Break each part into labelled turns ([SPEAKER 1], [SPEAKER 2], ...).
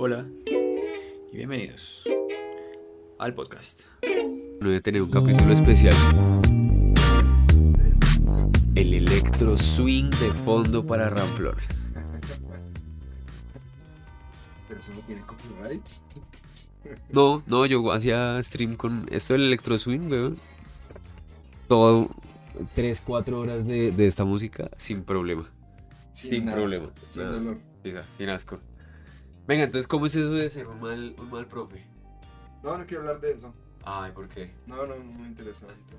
[SPEAKER 1] Hola y bienvenidos al podcast.
[SPEAKER 2] Voy a tener un capítulo especial. El electro swing de fondo para ramplones.
[SPEAKER 3] Pero eso no tiene copyright.
[SPEAKER 2] No, no, yo hacía stream con esto del electro swing, weón. Todo 3, 4 horas de, de esta música sin problema. Sin,
[SPEAKER 3] nada,
[SPEAKER 2] problema.
[SPEAKER 3] Sin
[SPEAKER 2] Nada.
[SPEAKER 3] dolor.
[SPEAKER 2] Sin asco. Venga, entonces, ¿cómo es eso de ser un mal, un mal profe?
[SPEAKER 3] No, no quiero hablar de eso.
[SPEAKER 2] Ay, ¿por qué?
[SPEAKER 3] No, no, no me interesa ahorita.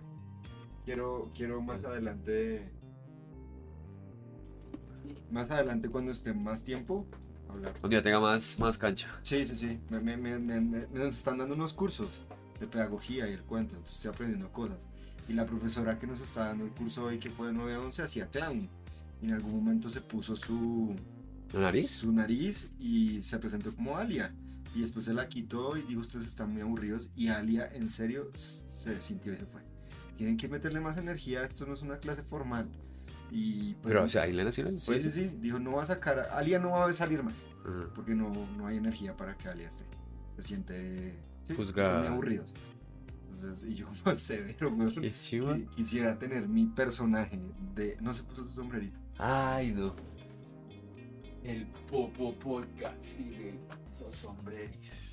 [SPEAKER 3] Quiero, quiero más adelante. Más adelante, cuando esté más tiempo, hablar.
[SPEAKER 2] Cuando ya tenga más, más cancha.
[SPEAKER 3] Sí, sí, sí. Me, me, me, me- me- nos están dando unos cursos de pedagogía y el cuento. Entonces estoy aprendiendo cosas. Y la profesora que nos está dando el curso hoy, que fue de 9 a 11, hacía clown. Y en algún momento se puso su,
[SPEAKER 2] ¿La nariz?
[SPEAKER 3] su nariz y se presentó como Alia. Y después se la quitó y dijo, ustedes están muy aburridos. Y Alia, en serio, se sintió y se fue. Tienen que meterle más energía, esto no es una clase formal. Y pues,
[SPEAKER 2] Pero, o sea, ahí en la nacional.
[SPEAKER 3] sí, sí, sí. Dijo, no va a sacar, Alia no va a salir más.
[SPEAKER 2] Ajá.
[SPEAKER 3] Porque no, no hay energía para que Alia esté. Se siente sí,
[SPEAKER 2] Juzgada.
[SPEAKER 3] muy aburridos. Entonces, y yo como severo. Qui- Quisiera tener mi personaje de... No se puso tu sombrerito.
[SPEAKER 2] Ay, no. El Popo Podcast sigue esos sombreris.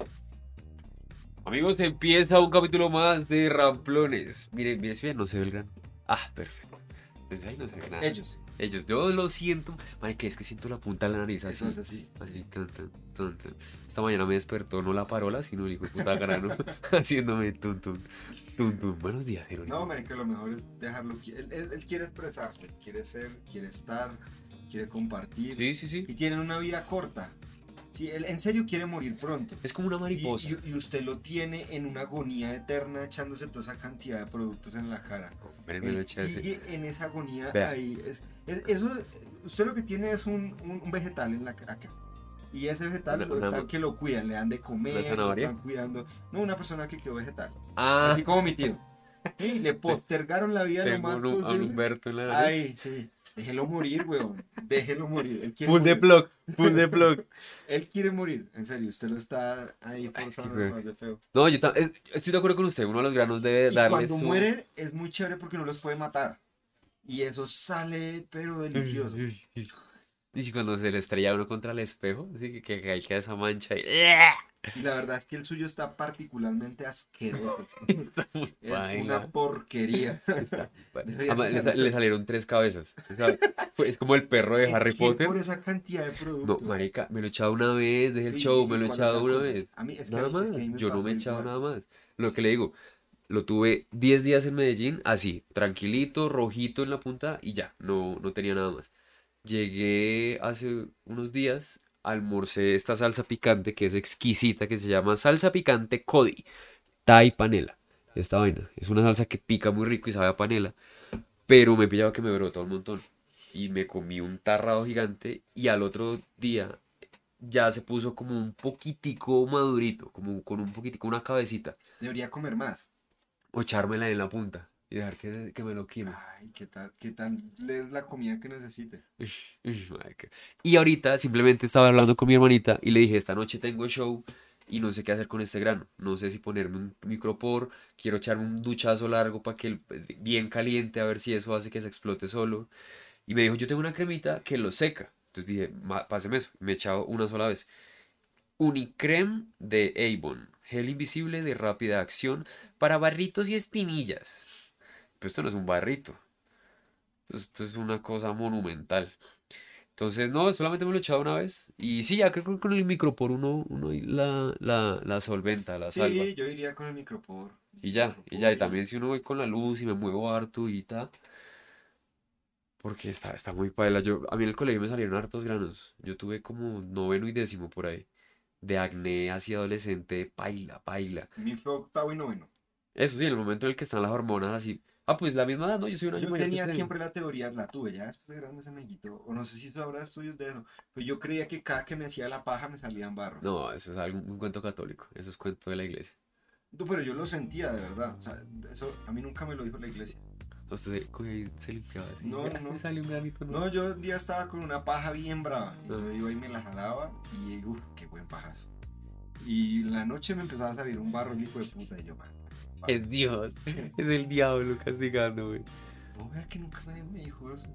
[SPEAKER 2] Amigos, empieza un capítulo más de Ramplones. Miren, miren, si bien, no se ve el grano. Ah, perfecto. Desde ahí no se ve nada.
[SPEAKER 3] Ellos.
[SPEAKER 2] Ellos, yo lo siento. Marica, es que siento la punta de la nariz así.
[SPEAKER 3] Eso es así.
[SPEAKER 2] Así, tun, tun, tun. Esta mañana me despertó no la parola, sino el hijo de puta grano. haciéndome tun, tun, tun, tun. Buenos días, Jerónimo.
[SPEAKER 3] No, marica, lo mejor es dejarlo... qui- Él, él- él quiere expresarse, quiere ser, quiere estar, quiere compartir.
[SPEAKER 2] Sí, sí, sí.
[SPEAKER 3] Y tienen una vida corta. Sí, él en serio quiere morir pronto.
[SPEAKER 2] Es como una
[SPEAKER 3] Y,
[SPEAKER 2] mariposa.
[SPEAKER 3] y- y usted lo tiene en una agonía eterna echándose toda esa cantidad de productos en la cara.
[SPEAKER 2] Miren,
[SPEAKER 3] Él sigue en esa agonía
[SPEAKER 2] Vea.
[SPEAKER 3] ahí. Es, es- eso, usted lo que tiene es un, un- un vegetal en la ca- acá. Y ese vegetal
[SPEAKER 2] Una-
[SPEAKER 3] lo
[SPEAKER 2] una-
[SPEAKER 3] que lo cuidan, le dan de comer,
[SPEAKER 2] ¿Una
[SPEAKER 3] lo están cuidando. No, una persona que quedó vegetal.
[SPEAKER 2] Ah,
[SPEAKER 3] Así como mi tío. Y le postergaron la vida lo más
[SPEAKER 2] un, a. Humberto en la nariz.
[SPEAKER 3] Ay, sí. Déjelo morir, weón. Déjelo morir. Él quiere
[SPEAKER 2] Full de
[SPEAKER 3] morir.
[SPEAKER 2] plug, full de plug.
[SPEAKER 3] Él quiere morir. En serio, usted lo está ahí
[SPEAKER 2] güey.
[SPEAKER 3] más de feo.
[SPEAKER 2] No, yo es- estoy de acuerdo con usted. Uno de los granos debe
[SPEAKER 3] Y
[SPEAKER 2] darles
[SPEAKER 3] cuando
[SPEAKER 2] tu-
[SPEAKER 3] mueren es muy chévere porque no los puede matar. Y eso sale, pero delicioso.
[SPEAKER 2] Y si cuando se le estrella uno contra el espejo, así que, que, que esa mancha y...
[SPEAKER 3] Y la verdad es que el suyo está particularmente asqueroso.
[SPEAKER 2] Está muy
[SPEAKER 3] Es
[SPEAKER 2] paila.
[SPEAKER 3] una porquería.
[SPEAKER 2] Además, le, le salieron tres cabezas. O sea, es como el perro de Harry
[SPEAKER 3] ¿Quién
[SPEAKER 2] Potter.
[SPEAKER 3] por esa cantidad de
[SPEAKER 2] No,
[SPEAKER 3] productos.
[SPEAKER 2] marica, me lo he echado una vez, dejé el
[SPEAKER 3] Y-
[SPEAKER 2] show,
[SPEAKER 3] y
[SPEAKER 2] me lo he echado una
[SPEAKER 3] cosa.
[SPEAKER 2] vez.
[SPEAKER 3] A mí, es que
[SPEAKER 2] Nada
[SPEAKER 3] a mí-
[SPEAKER 2] más,
[SPEAKER 3] es que
[SPEAKER 2] yo no me he echado nada más. Lo que le digo, lo tuve 10 días en Medellín, así, tranquilito, rojito en la punta y ya, no, no tenía nada más. Llegué hace unos días, almorcé esta salsa picante que es exquisita, que se llama salsa picante Cody, Thai panela. Esta vaina, es una salsa que pica muy rico y sabe a panela, pero me pillaba que me brotó un montón. Y me comí un tarrado gigante y al otro día ya se puso como un poquitico madurito, como con un poquitico, una cabecita,
[SPEAKER 3] Debería comer más.
[SPEAKER 2] o echármela en la punta y dejar que, que me lo quime.
[SPEAKER 3] Ay, ¿qué tal? ¿Qué tal es la comida que necesite?
[SPEAKER 2] Ush, ush, marica. Y ahorita simplemente estaba hablando con mi hermanita y le dije, esta noche tengo show y no sé qué hacer con este grano. No sé si ponerme un micropor, quiero echarme un duchazo largo para que el- bien caliente, a ver si eso hace que se explote solo. Y me dijo, yo tengo una cremita que lo seca. Entonces dije, "Ma- páseme eso. Me he echado una sola vez. Unicrem de Avon, gel invisible de rápida acción para barritos y espinillas. Pero esto no es un barrito. Esto, es una cosa monumental. Entonces, no, solamente me lo he echado una vez. Y sí, ya creo que con el micropor uno, uno la, la, la solventa, la salva.
[SPEAKER 3] Sí, yo iría con el micropor.
[SPEAKER 2] Y ya, y ya, y también si uno voy con la luz y me muevo harto y tal. Porque está, está muy paila. Yo, a mí en el colegio me salieron hartos granos. Yo tuve como noveno y décimo por ahí. De acné así adolescente, paila, paila.
[SPEAKER 3] Mi fue octavo y noveno.
[SPEAKER 2] Eso sí, en el momento en el que están las hormonas así. Ah, pues la misma edad, ¿no? Yo soy un año
[SPEAKER 3] Yo
[SPEAKER 2] mayor
[SPEAKER 3] tenía siempre la teoría, la tuve ya después de grande ese amiguito, o no sé si tú habrá estudios de eso, pero yo creía que cada que me hacía la paja me salían barro.
[SPEAKER 2] No, eso es algo, un cuento católico. Eso es cuento de la iglesia.
[SPEAKER 3] No, pero yo lo sentía de verdad, o sea, eso a mí nunca me lo dijo la iglesia.
[SPEAKER 2] Usted se, se limpiaba así.
[SPEAKER 3] No,
[SPEAKER 2] "Ah,
[SPEAKER 3] no.
[SPEAKER 2] Me salió un granito.
[SPEAKER 3] No, yo un día estaba con una paja bien brava. Y yo iba y me la jalaba y uff, qué buen pajazo. Y la noche me empezaba a salir un barro el hijo de puta y yo, man.
[SPEAKER 2] Es Dios. Es el diablo castigando, güey.
[SPEAKER 3] No, vea que nunca nadie me dijo eso.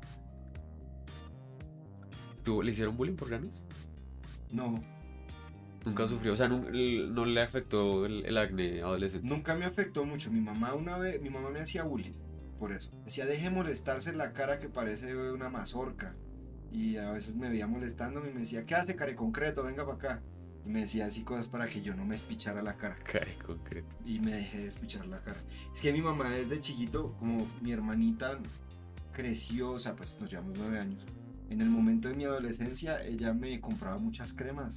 [SPEAKER 2] ¿Tú le hicieron bullying por granos?
[SPEAKER 3] No,
[SPEAKER 2] Nunca sufrió. O sea, no, le afectó el, el acné adolescente.
[SPEAKER 3] nunca me afectó mucho. Mi mamá una vez, mi mamá me hacía bullying por eso. Decía, deje molestarse la cara que parece una mazorca. Y a veces me veía molestándome y me decía, ¿qué hace, care concreto? Venga para acá. Y me decía así cosas para que yo no me espichara la cara.
[SPEAKER 2] Cae concreto.
[SPEAKER 3] y me dejé de escuchar la cara. Es que mi mamá desde chiquito, como mi hermanita creció, o sea, pues nos llevamos nueve años. En el momento de mi adolescencia, ella me compraba muchas cremas.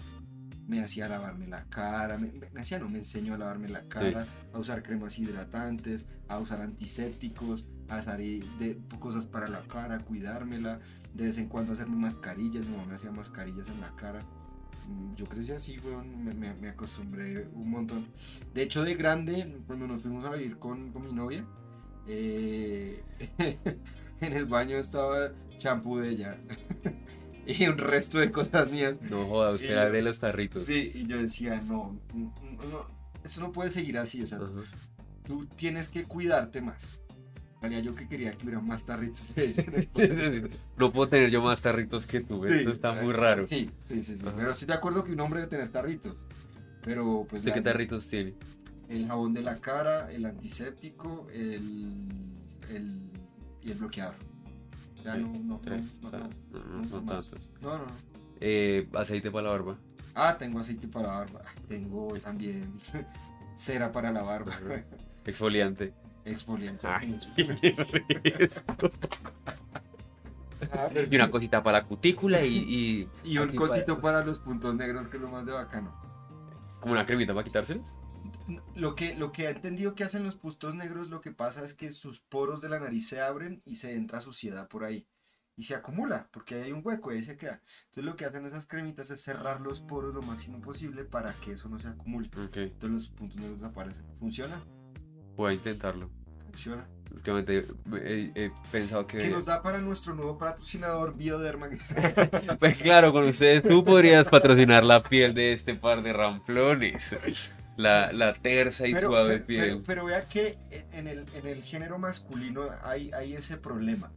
[SPEAKER 3] Me hacía lavarme la cara, me, me- hacía, no, me enseñó a lavarme la cara, a usar cremas hidratantes, a usar antisépticos, a usar eh, de, cosas para la cara, cuidármela, de vez en cuando hacerme mascarillas, mi mamá me hacía mascarillas en la cara. Mm, Yo crecí así, weón, me, me- me acostumbré un montón. De hecho, de grande, cuando nos fuimos a vivir con, con mi novia, eh, en el baño estaba champú de ella y un resto de cosas mías.
[SPEAKER 2] No joda, usted
[SPEAKER 3] yo-
[SPEAKER 2] de los tarritos.
[SPEAKER 3] Sí, y yo decía, no, no, no, eso no puede seguir así, o sea, tú tienes que cuidarte más. Realidad yo que quería que hubiera más tarritos de
[SPEAKER 2] no puedo tener yo más tarritos que tú.
[SPEAKER 3] Sí,
[SPEAKER 2] Esto está muy raro.
[SPEAKER 3] Sí, sí, sí, sí. Pero estoy de acuerdo que un hombre debe tener tarritos. Pero pues
[SPEAKER 2] ¿Usted qué tarritos tiene?
[SPEAKER 3] el jabón de la cara, el antiséptico, el, el y el bloqueador. Ya
[SPEAKER 2] Sí,
[SPEAKER 3] no, no,
[SPEAKER 2] Tres.
[SPEAKER 3] no, no,
[SPEAKER 2] no, son tantos.
[SPEAKER 3] no, no, no.
[SPEAKER 2] Eh, aceite para la barba.
[SPEAKER 3] Ah, tengo aceite para la barba. Ah, Tengo también cera para la barba.
[SPEAKER 2] Exfoliante.
[SPEAKER 3] Exfoliante.
[SPEAKER 2] Ay, esto. Y una cosita para la cutícula y, y
[SPEAKER 3] Y un cosito para los puntos negros que es lo más de bacano.
[SPEAKER 2] como una cremita para quitárselos.
[SPEAKER 3] Lo que, lo que he entendido que hacen los puntos negros, lo que pasa es que sus poros de la nariz se abren y se entra suciedad por ahí. Y se acumula, porque hay un hueco y ahí se queda. Entonces lo que hacen esas cremitas es cerrar los poros lo máximo posible para que eso no se acumule. Entonces los puntos negros aparecen. ¿Funciona?
[SPEAKER 2] Voy a intentarlo.
[SPEAKER 3] Funciona.
[SPEAKER 2] Últimamente he, he pensado
[SPEAKER 3] Que
[SPEAKER 2] que...
[SPEAKER 3] nos da para nuestro nuevo patrocinador Bioderma.
[SPEAKER 2] Pues claro, con ustedes tú podrías patrocinar la piel de este par de ramplones. La, la tersa y
[SPEAKER 3] pero,
[SPEAKER 2] suave
[SPEAKER 3] pero-
[SPEAKER 2] piel.
[SPEAKER 3] pero- pero vea que en el, en el género masculino hay, hay ese problema.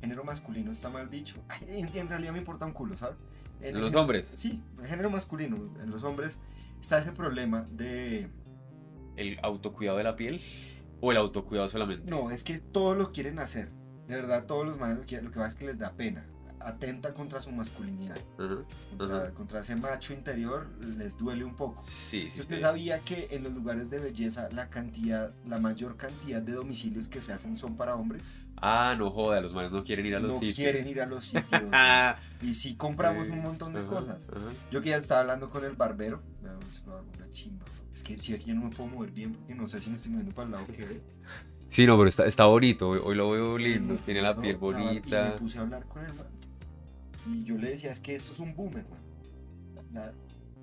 [SPEAKER 3] Género masculino está mal dicho. En, en realidad me importa un culo, ¿sabes? En
[SPEAKER 2] ¿En
[SPEAKER 3] el
[SPEAKER 2] los hombres?
[SPEAKER 3] Sí, el género masculino. En los hombres está ese problema de...
[SPEAKER 2] ¿El autocuidado de la piel? ¿O el autocuidado solamente?
[SPEAKER 3] No, es que todos lo quieren hacer. De verdad, todos los manes lo quieren. Lo que pasa es que les da pena. Atenta contra su masculinidad. Contra, ese macho interior les duele un poco.
[SPEAKER 2] Sí, sí,
[SPEAKER 3] ¿Usted
[SPEAKER 2] sí.
[SPEAKER 3] sabía que en los lugares de belleza la cantidad, la mayor cantidad de domicilios que se hacen son para hombres?
[SPEAKER 2] Ah, no joda, los manes no quieren ir a los
[SPEAKER 3] no
[SPEAKER 2] sitios.
[SPEAKER 3] quieren ir a los sitios. Y sí compramos
[SPEAKER 2] sí,
[SPEAKER 3] un montón de cosas. Yo que ya estaba hablando con el barbero. no, una chimba. Es que si aquí yo no me puedo mover bien porque no sé si me estoy moviendo para el lado que ve.
[SPEAKER 2] Sí, no, pero está, está bonito. Hoy, hoy lo veo lindo. Tiene la
[SPEAKER 3] no,
[SPEAKER 2] piel
[SPEAKER 3] bar- Y me
[SPEAKER 2] bonita.
[SPEAKER 3] puse a hablar con él, man. Y yo le decía, es que esto es un boom, hermano. La-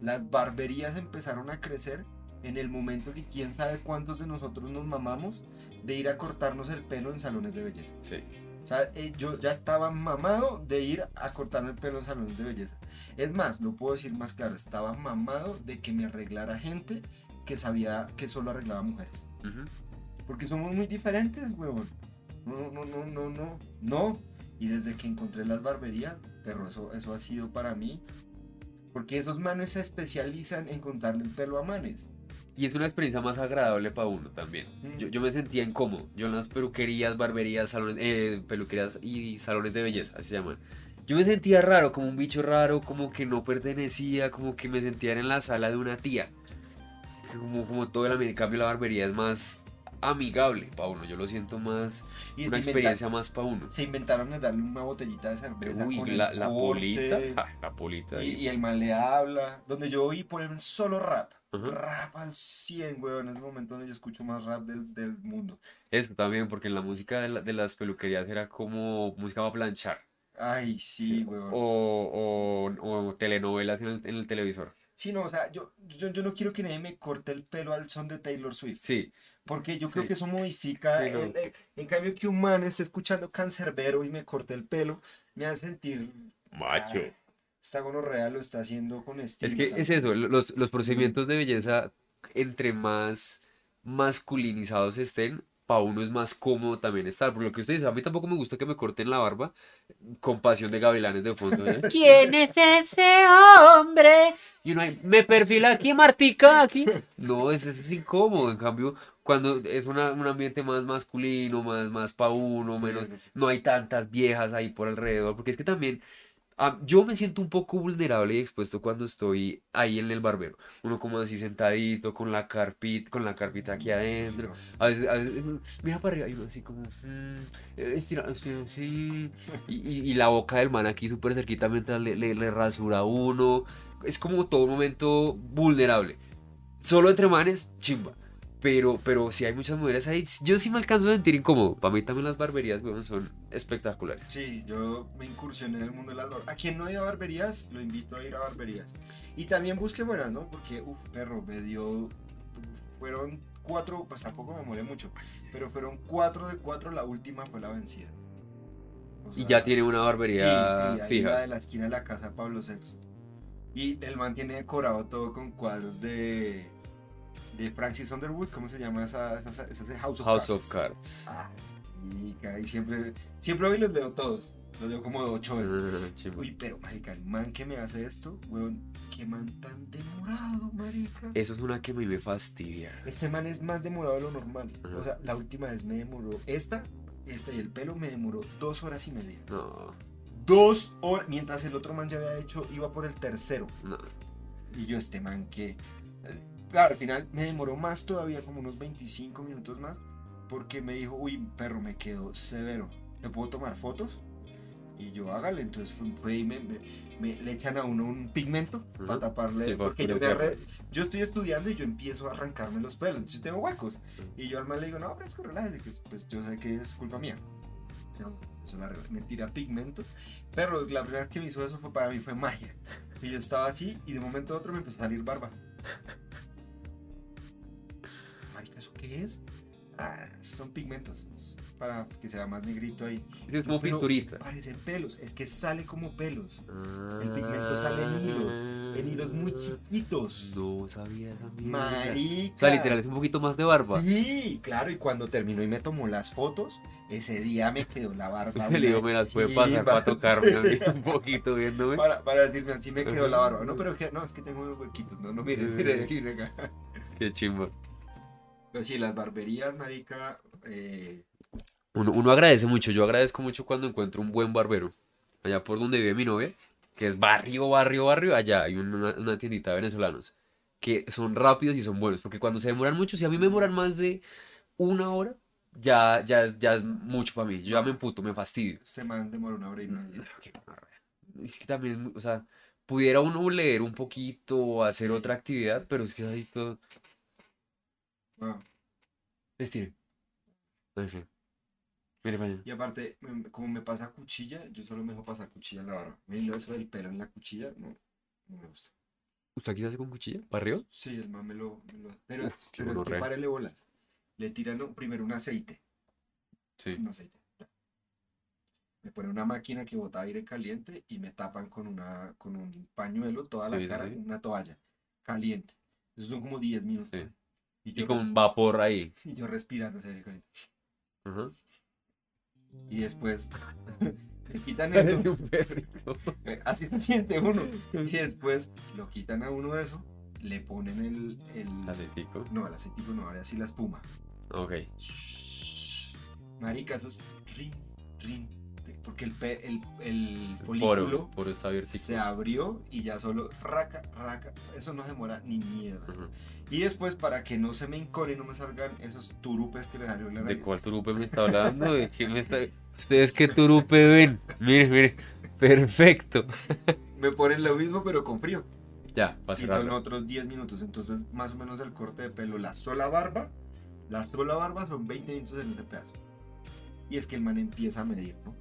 [SPEAKER 3] las barberías empezaron a crecer en el momento que quién sabe cuántos de nosotros nos mamamos de ir a cortarnos el pelo en salones de belleza.
[SPEAKER 2] Sí.
[SPEAKER 3] O sea, eh, yo ya estaba mamado de ir a cortarme el pelo en salones de belleza. Es más, lo puedo decir más claro, estaba mamado de que me arreglara gente que sabía que solo arreglaba mujeres.
[SPEAKER 2] Ujú.
[SPEAKER 3] Porque somos muy diferentes, huevón. No, no, no, no, no, no. Y desde que encontré las barberías, pero eso, eso ha sido para mí. Porque esos manes se especializan en contarle el pelo a manes.
[SPEAKER 2] Y es una experiencia más agradable para uno también.
[SPEAKER 3] Mm.
[SPEAKER 2] Yo, yo me sentía incómodo. Yo en las peluquerías, barberías, salones, eh, peluquerías y salones de belleza, así se llaman. Yo me sentía raro, como un bicho raro, como que no pertenecía, como que me sentía en la sala de una tía. Como, como todo el ambiente, en cambio la barbería es más amigable para uno. Yo lo siento más,
[SPEAKER 3] Y
[SPEAKER 2] una experiencia más para uno.
[SPEAKER 3] se inventaron de darle una botellita de cerveza.
[SPEAKER 2] Uy,
[SPEAKER 3] con el
[SPEAKER 2] la, la
[SPEAKER 3] corte,
[SPEAKER 2] polita, ja, la polita.
[SPEAKER 3] Y, y el man le habla. Donde yo oí poner solo rap. Rap al 100, weón. Es el momento donde yo escucho más rap del, del mundo.
[SPEAKER 2] Eso también, porque en la música de, la- de las peluquerías era como música para planchar.
[SPEAKER 3] Ay, sí, weón.
[SPEAKER 2] O, o, o telenovelas en el, en el televisor.
[SPEAKER 3] Sí, no, o sea, yo, yo, yo no quiero que nadie me corte el pelo al son de Taylor Swift.
[SPEAKER 2] Sí,
[SPEAKER 3] Porque yo creo
[SPEAKER 2] Sí.
[SPEAKER 3] que eso modifica.
[SPEAKER 2] Sí, no.
[SPEAKER 3] el- el- en cambio, que un man esté escuchando cancerbero y me corte el pelo, me hace sentir.
[SPEAKER 2] macho.
[SPEAKER 3] "Ah, Esta gonorrea lo está haciendo con estilo.
[SPEAKER 2] Es que es eso, los, los procedimientos de belleza, entre más masculinizados estén, para uno es más cómodo también estar. Por lo que usted dice, a mí tampoco me gusta que me corten la barba con pasión de gavilanes de fondo. ¿eh? ¿Quién es ese hombre? Y uno ahí, me perfila aquí, Martica, aquí. No, eso es incómodo. En cambio, cuando es una- un ambiente más masculino, más, más para uno,
[SPEAKER 3] Sí,
[SPEAKER 2] menos,
[SPEAKER 3] sí, sí.
[SPEAKER 2] no hay tantas viejas ahí por alrededor, porque es que también ah, yo me siento un poco vulnerable y expuesto cuando estoy ahí en el barbero. Uno como así sentadito, con la carpita, con la carpita aquí adentro. A veces, a veces, mm, mira para arriba y uno así como, mm, eh, estira, estira, así. Y, y- y la boca del man aquí súper cerquita mientras le, le, le rasura a uno. Es como todo un momento vulnerable. Solo entre manes, chimba. Pero, pero si hay muchas mujeres ahí, yo sí me alcanzo a sentir incómodo. Para mí también las barberías, weón, son espectaculares.
[SPEAKER 3] Sí, yo me incursioné en el mundo de las barberías. A quien no ha ido a barberías, lo invito a ir a barberías. Y también busque buenas, ¿no? Porque, uff, perro, me dio. Fueron cuatro, pues tampoco me molé mucho, pero fueron cuatro de cuatro, la última fue la vencida. O
[SPEAKER 2] Y ya tiene una
[SPEAKER 3] sí,
[SPEAKER 2] barbería
[SPEAKER 3] sí, ahí la
[SPEAKER 2] fija.
[SPEAKER 3] de la esquina de la casa de Pablo VI. Y el man tiene decorado todo con cuadros de. De Francis Underwood, ¿cómo se llama esa, esa, esa- House of
[SPEAKER 2] House
[SPEAKER 3] Cards?
[SPEAKER 2] of Cards.
[SPEAKER 3] Ah, y caí siempre, siempre hoy los leo todos. Los leo como ocho veces.
[SPEAKER 2] Chimba.
[SPEAKER 3] Uy, pero marica, el man que me hace esto, weón, qué man tan demorado, marica.
[SPEAKER 2] Eso es una que a mí me fastidia.
[SPEAKER 3] Este man es más demorado de lo normal. O sea, la última vez me demoró, esta, esta y el pelo me demoró dos horas y media.
[SPEAKER 2] No,
[SPEAKER 3] Dos horas, mientras el otro man ya había hecho, iba por el tercero.
[SPEAKER 2] no.
[SPEAKER 3] Y yo, este man que. Claro, al final me demoró más todavía, como unos 25 minutos más, porque me dijo, uy, perro, me quedó severo. ¿Le puedo tomar fotos? Y yo, hágale. Entonces fue, fue y me, me- me- le echan a uno un pigmento para taparle.
[SPEAKER 2] Sí,
[SPEAKER 3] porque yo, me estoy estudiando y yo empiezo a arrancarme los pelos. Entonces tengo huecos. Y yo al man le digo, no, fresco, relájese, que pues yo sé que es culpa mía. No, eso la me tira pigmentos. Pero la primera vez que me hizo eso fue para mí, fue magia. Y yo estaba así y de un momento a otro me empezó a salir barba. Ah, son pigmentos. Para que sea más negrito ahí.
[SPEAKER 2] Es como
[SPEAKER 3] Pero
[SPEAKER 2] pinturita.
[SPEAKER 3] Parecen pelos. Es que sale como pelos.
[SPEAKER 2] El
[SPEAKER 3] pigmento sale en hilos, En hilos muy chiquitos.
[SPEAKER 2] No sabía esa.
[SPEAKER 3] Marica.
[SPEAKER 2] O sea, literal, es un poquito más de barba.
[SPEAKER 3] Sí, claro, y cuando terminó y me tomó las fotos, ese día me quedó la barba.
[SPEAKER 2] Le digo, me las pasar para tocarme a mí
[SPEAKER 3] sí.
[SPEAKER 2] un poquito viéndome.
[SPEAKER 3] Para, para decirme así me quedó la barba. No, pero que, no, es que tengo unos huequitos. No, no, mire, mire, aquí.
[SPEAKER 2] Qué chimba.
[SPEAKER 3] Pero sí, las barberías, marica, eh,
[SPEAKER 2] Uno, uno agradece mucho, yo agradezco mucho cuando encuentro un buen barbero. Allá por donde vive mi novia, que es barrio, barrio, barrio, allá hay una, una tiendita de venezolanos que son rápidos y son buenos, porque cuando se demoran mucho, si a mí me demoran más de una hora, ya, ya, ya es mucho para mí. Yo ya me emputo, me fastidio.
[SPEAKER 3] este man demora una hora y media.
[SPEAKER 2] Es que también, es muy- o sea, pudiera uno leer un poquito o hacer otra actividad, pero es que es ahí todo.
[SPEAKER 3] Ah,
[SPEAKER 2] Estire. En fin. Mire allá.
[SPEAKER 3] Y aparte, me- como me pasa cuchilla, yo solo me dejo pasar cuchilla en la barba. Miren eso del pelo en la cuchilla, no, no me gusta.
[SPEAKER 2] ¿Usted aquí se hace con cuchilla? ¿Barrio?
[SPEAKER 3] Sí, el man me lo... me lo- pero
[SPEAKER 2] Uf, qué
[SPEAKER 3] pero es que párele bolas. Le tiran un- primero un aceite.
[SPEAKER 2] Sí.
[SPEAKER 3] un aceite. Me ponen una máquina que bota aire caliente y me tapan con, una, con un pañuelo toda la
[SPEAKER 2] Sí,
[SPEAKER 3] cara,
[SPEAKER 2] sí.
[SPEAKER 3] una toalla caliente. Esos son como 10 minutos.
[SPEAKER 2] Sí.
[SPEAKER 3] Y,
[SPEAKER 2] con vapor ahí.
[SPEAKER 3] y yo respirando caliente.
[SPEAKER 2] Ajá.
[SPEAKER 3] Y después le quitan
[SPEAKER 2] perrito.
[SPEAKER 3] eh, Así se siente uno. Y después lo quitan a uno de eso, le ponen el. el
[SPEAKER 2] Atletico.
[SPEAKER 3] no, el aceitico no, ahora sí la espuma.
[SPEAKER 2] Ok.
[SPEAKER 3] Marica, eso es rin, rin, porque el, pe- el, el
[SPEAKER 2] El
[SPEAKER 3] folículo
[SPEAKER 2] poro. Poro está
[SPEAKER 3] se abrió y ya solo raca, raca. Eso no demora ni mierda. Y después, para que no se me encone y no me salgan esos turupes que le salió la
[SPEAKER 2] ¿De cuál turupe me está hablando? ¿De qué me está... ¿Ustedes qué turupe ven? Mire, mire. Perfecto.
[SPEAKER 3] Me ponen lo mismo, pero con frío.
[SPEAKER 2] Ya,
[SPEAKER 3] Y son otros 10 minutos. Entonces, más o menos el corte de pelo, la sola barba, la sola barba son 20 minutos en ese pedazo. Y es que el man empieza a medir, ¿no?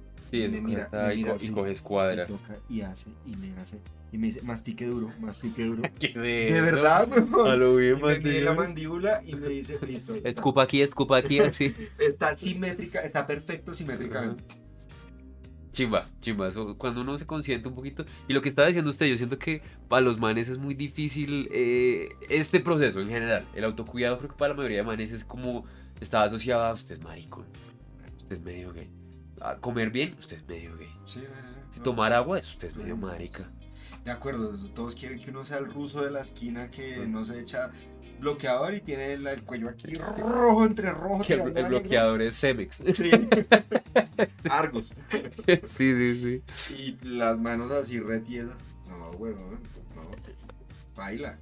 [SPEAKER 2] Sí,
[SPEAKER 3] me mira,
[SPEAKER 2] correcta,
[SPEAKER 3] me
[SPEAKER 2] y,
[SPEAKER 3] mira así,
[SPEAKER 2] y coge
[SPEAKER 3] me
[SPEAKER 2] escuadra.
[SPEAKER 3] toca y hace, y me hace, y me dice, mastique duro, mastique duro.
[SPEAKER 2] ¿Qué es
[SPEAKER 3] De verdad, weón.
[SPEAKER 2] A lo bien,
[SPEAKER 3] Y me mide la mandíbula y me dice, listo, está,
[SPEAKER 2] Escupa aquí, escupa aquí, así.
[SPEAKER 3] está simétrica, está perfecto simétricamente.
[SPEAKER 2] Chimba, chimba, eso, cuando uno se consiente un poquito. Y lo que estaba diciendo usted, yo siento que para los manes es muy difícil eh, este proceso en general. El autocuidado creo que para la mayoría de manes es como, está asociado a usted es maricón, usted es medio gay. Comer bien, usted es medio gay.
[SPEAKER 3] Sí, no, no.
[SPEAKER 2] Tomar agua, es usted es medio marica.
[SPEAKER 3] De acuerdo, todos quieren que uno sea el ruso de la esquina que no se echa bloqueador y tiene el, el cuello aquí rojo entre rojo.
[SPEAKER 2] Que el, el bloqueador es Cemex.
[SPEAKER 3] Sí. Argos.
[SPEAKER 2] sí, sí, sí.
[SPEAKER 3] Y las manos así retiesas. No, bueno, no. Baila.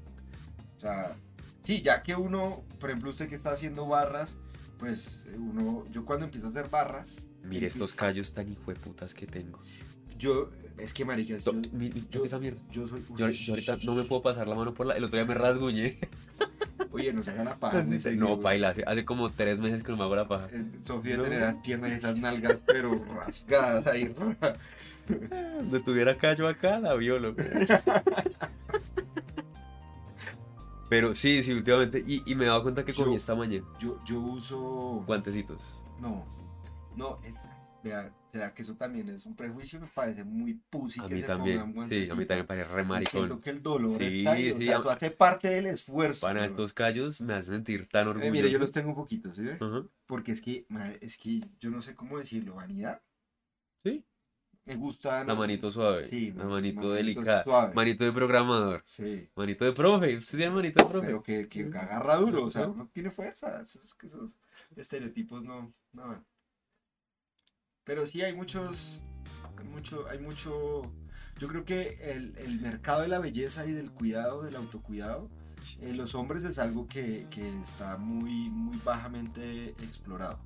[SPEAKER 3] O sea, sí, ya que uno, por ejemplo, usted que está haciendo barras, pues uno, yo cuando empiezo a hacer barras,
[SPEAKER 2] Mire estos callos tan hijueputas que tengo.
[SPEAKER 3] yo, es que marica, yo,
[SPEAKER 2] No, mi- mi-
[SPEAKER 3] yo-
[SPEAKER 2] esa mierda.
[SPEAKER 3] yo soy...
[SPEAKER 2] Yo, yo ahorita no me puedo pasar la mano por la. El otro día me rasguñé.
[SPEAKER 3] Oye, no se haga la paja. muy seguido,
[SPEAKER 2] No, baila. Hace, hace como tres meses que no me hago la paja.
[SPEAKER 3] Sofía
[SPEAKER 2] No.
[SPEAKER 3] tener las piernas y esas nalgas, pero rasgadas ahí.
[SPEAKER 2] Donde tuviera callo acá, la violo. Pero sí, sí, últimamente. Y, y me he dado cuenta que comí esta mañana.
[SPEAKER 3] Yo, yo uso.
[SPEAKER 2] Guantecitos.
[SPEAKER 3] No, no, eh, vea, será que eso también es un prejuicio? Me parece muy pussy
[SPEAKER 2] A
[SPEAKER 3] que
[SPEAKER 2] mí
[SPEAKER 3] se
[SPEAKER 2] también.
[SPEAKER 3] pongan
[SPEAKER 2] Sí, a mí también me parece re maricón.
[SPEAKER 3] Siento que el dolor
[SPEAKER 2] Sí,
[SPEAKER 3] está ahí, o
[SPEAKER 2] sí,
[SPEAKER 3] sea,
[SPEAKER 2] a-
[SPEAKER 3] eso hace parte del esfuerzo.
[SPEAKER 2] Para estos callos me hacen sentir tan
[SPEAKER 3] Eh,
[SPEAKER 2] orgulloso.
[SPEAKER 3] mire, yo los tengo un poquito, ¿sí?
[SPEAKER 2] Ajá.
[SPEAKER 3] Porque es que, es que yo no sé cómo decirlo, vanidad.
[SPEAKER 2] Sí.
[SPEAKER 3] Me gusta.
[SPEAKER 2] La manito suave.
[SPEAKER 3] Sí,
[SPEAKER 2] la
[SPEAKER 3] man-
[SPEAKER 2] manito,
[SPEAKER 3] manito
[SPEAKER 2] delicada.
[SPEAKER 3] suave.
[SPEAKER 2] Manito de programador.
[SPEAKER 3] Sí.
[SPEAKER 2] Manito de profe. ¿Usted tiene manito de profe?
[SPEAKER 3] Pero que, que agarra duro, o sea, uno tiene fuerza. Esos, estereotipos no, no van. Pero sí hay muchos, mucho, hay mucho. Yo creo que el, el mercado de la belleza y del cuidado, del autocuidado, en los hombres es algo que, que está muy, muy bajamente explorado.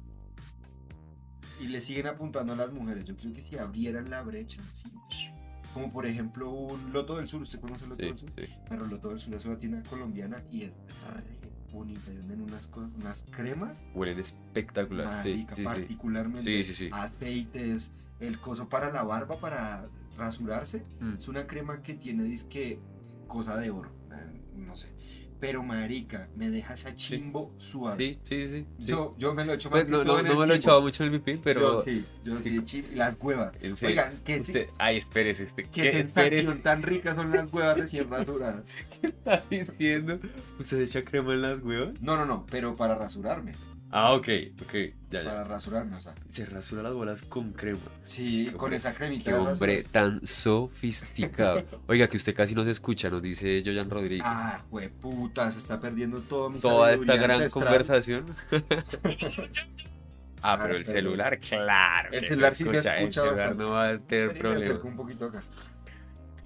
[SPEAKER 3] Y le siguen apuntando a las mujeres. Yo creo que si abrieran la brecha, sí, como por ejemplo un Loto del Sur, ¿usted conoce el Loto
[SPEAKER 2] Sí,
[SPEAKER 3] del Sur?
[SPEAKER 2] sí.
[SPEAKER 3] Pero Loto del Sur es una tienda colombiana y es re bonita. Y venden unas cosas, unas cremas,
[SPEAKER 2] Huelen espectacular. Sí,
[SPEAKER 3] marica,
[SPEAKER 2] sí, sí.
[SPEAKER 3] particularmente
[SPEAKER 2] Sí,
[SPEAKER 3] aceites, el coso para la barba, para rasurarse.
[SPEAKER 2] Mm.
[SPEAKER 3] Es una crema que tiene disque cosa de oro, eh, no sé. Pero marica, me deja esa chimbo suave.
[SPEAKER 2] Sí, sí, sí. sí.
[SPEAKER 3] Yo, yo me lo he hecho
[SPEAKER 2] Pues
[SPEAKER 3] más
[SPEAKER 2] no,
[SPEAKER 3] que todo
[SPEAKER 2] no,
[SPEAKER 3] en
[SPEAKER 2] no
[SPEAKER 3] el
[SPEAKER 2] me lo he echado mucho el pipí, pero.
[SPEAKER 3] Yo sí, yo sí, chis- las huevas. Oigan, qué,
[SPEAKER 2] Usted, ay, espérese, este.
[SPEAKER 3] qué
[SPEAKER 2] ¿Qué
[SPEAKER 3] sensación tan rica son las huevas recién rasuradas.
[SPEAKER 2] está diciendo? ¿Usted echa crema en las huevas?
[SPEAKER 3] No, no, no, pero para rasurarme.
[SPEAKER 2] Ah, ok, ok, ya,
[SPEAKER 3] Para
[SPEAKER 2] ya.
[SPEAKER 3] rasurarme, o sea.
[SPEAKER 2] Se rasura las bolas con crema.
[SPEAKER 3] Sí, con esa cremita.
[SPEAKER 2] Qué hombre tan sofisticado. Oiga, que usted casi no se escucha, nos dice Joyan Rodríguez.
[SPEAKER 3] Ah, puta, se está perdiendo todo mi
[SPEAKER 2] Toda esta gran
[SPEAKER 3] ancestral.
[SPEAKER 2] conversación. ah, pero el
[SPEAKER 3] Ah,
[SPEAKER 2] celular, claro.
[SPEAKER 3] El celular sí se
[SPEAKER 2] escucha,
[SPEAKER 3] escucha
[SPEAKER 2] El celular
[SPEAKER 3] bastante.
[SPEAKER 2] no va a tener problema.
[SPEAKER 3] acerco un poquito acá.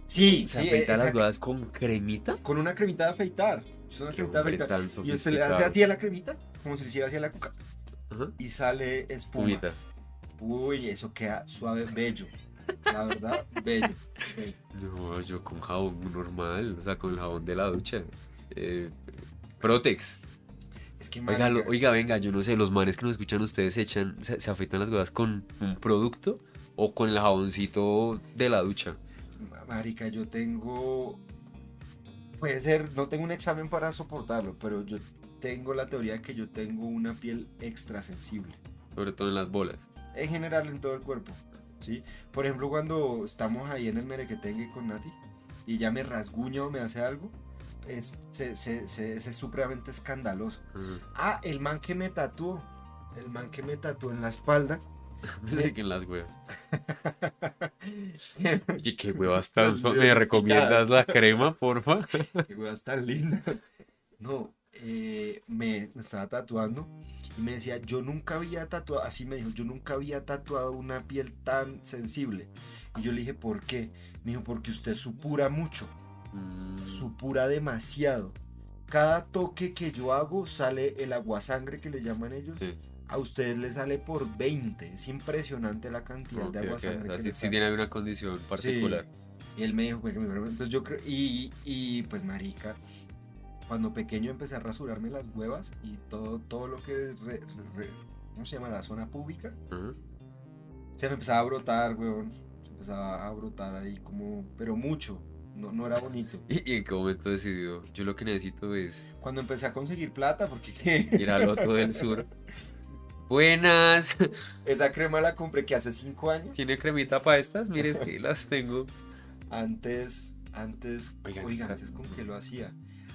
[SPEAKER 3] Sí,
[SPEAKER 2] ¿Se
[SPEAKER 3] sí,
[SPEAKER 2] afeita las bolas con cremita?
[SPEAKER 3] con una cremita de afeitar. Es una
[SPEAKER 2] Qué
[SPEAKER 3] cremita de afeitar.
[SPEAKER 2] tan
[SPEAKER 3] Y usted le hace
[SPEAKER 2] sofisticado.
[SPEAKER 3] así a la cremita, como si le hiciera así a la cuca.
[SPEAKER 2] Ajá.
[SPEAKER 3] Y sale espuma.
[SPEAKER 2] Espumita.
[SPEAKER 3] Uy, eso queda suave, bello. La verdad, bello. bello.
[SPEAKER 2] No, yo con jabón normal, o sea, con el jabón de la ducha. Eh, Protex.
[SPEAKER 3] Es que,
[SPEAKER 2] Oiga, lo- oiga, venga, yo no sé, los manes que nos escuchan ustedes se echan, se, se afeitan las cosas con un producto o con el jaboncito de la ducha.
[SPEAKER 3] Marica, yo tengo. Puede ser, no tengo un examen para soportarlo, pero yo tengo la teoría de que yo tengo una piel extra sensible.
[SPEAKER 2] Sobre todo en las bolas.
[SPEAKER 3] En general, en todo el cuerpo. ¿sí? Por ejemplo, cuando estamos ahí en el merequetengue con Nati y ya me rasguña o me hace algo, es, se, se- se- es supremamente escandaloso. Ah, el man que me tatuó. El man que me tatuó en la espalda.
[SPEAKER 2] Pensé que en las huevas. Oye, qué huevas tan ¿Me recomiendas la crema, porfa?
[SPEAKER 3] Qué huevas tan lindas. No, eh, me, me estaba tatuando y me decía, yo nunca había tatuado, así me dijo, yo nunca había tatuado una piel tan sensible. Y yo le dije, ¿por qué? Me dijo, porque usted supura mucho,
[SPEAKER 2] Mm,
[SPEAKER 3] supura demasiado. Cada toque que yo hago sale el aguasangre que le llaman ellos.
[SPEAKER 2] Sí,
[SPEAKER 3] A usted le sale por 20. Es impresionante la cantidad de
[SPEAKER 2] ok.
[SPEAKER 3] aguasangre
[SPEAKER 2] O sea,
[SPEAKER 3] que
[SPEAKER 2] sí,
[SPEAKER 3] le
[SPEAKER 2] sí
[SPEAKER 3] sale.
[SPEAKER 2] tiene alguna condición particular.
[SPEAKER 3] Y él me dijo, pues, me- entonces yo creo, y, y pues marica, cuando pequeño empecé a rasurarme las huevas y todo, todo lo que, re- re- ¿cómo se llama? La zona pública. Se me empezaba a brotar, weón. Se empezaba a brotar ahí como, pero mucho. No, no era bonito.
[SPEAKER 2] ¿Y, en qué momento decidió? Yo lo que necesito es
[SPEAKER 3] Cuando empecé a conseguir plata, porque ¿qué?
[SPEAKER 2] ir al del Sur. Buenas.
[SPEAKER 3] esa crema la compré que hace cinco años.
[SPEAKER 2] ¿Tiene cremita para estas? Mire, que las tengo.
[SPEAKER 3] Antes, antes,
[SPEAKER 2] Oigan,
[SPEAKER 3] oigan, antes con qué lo hacía.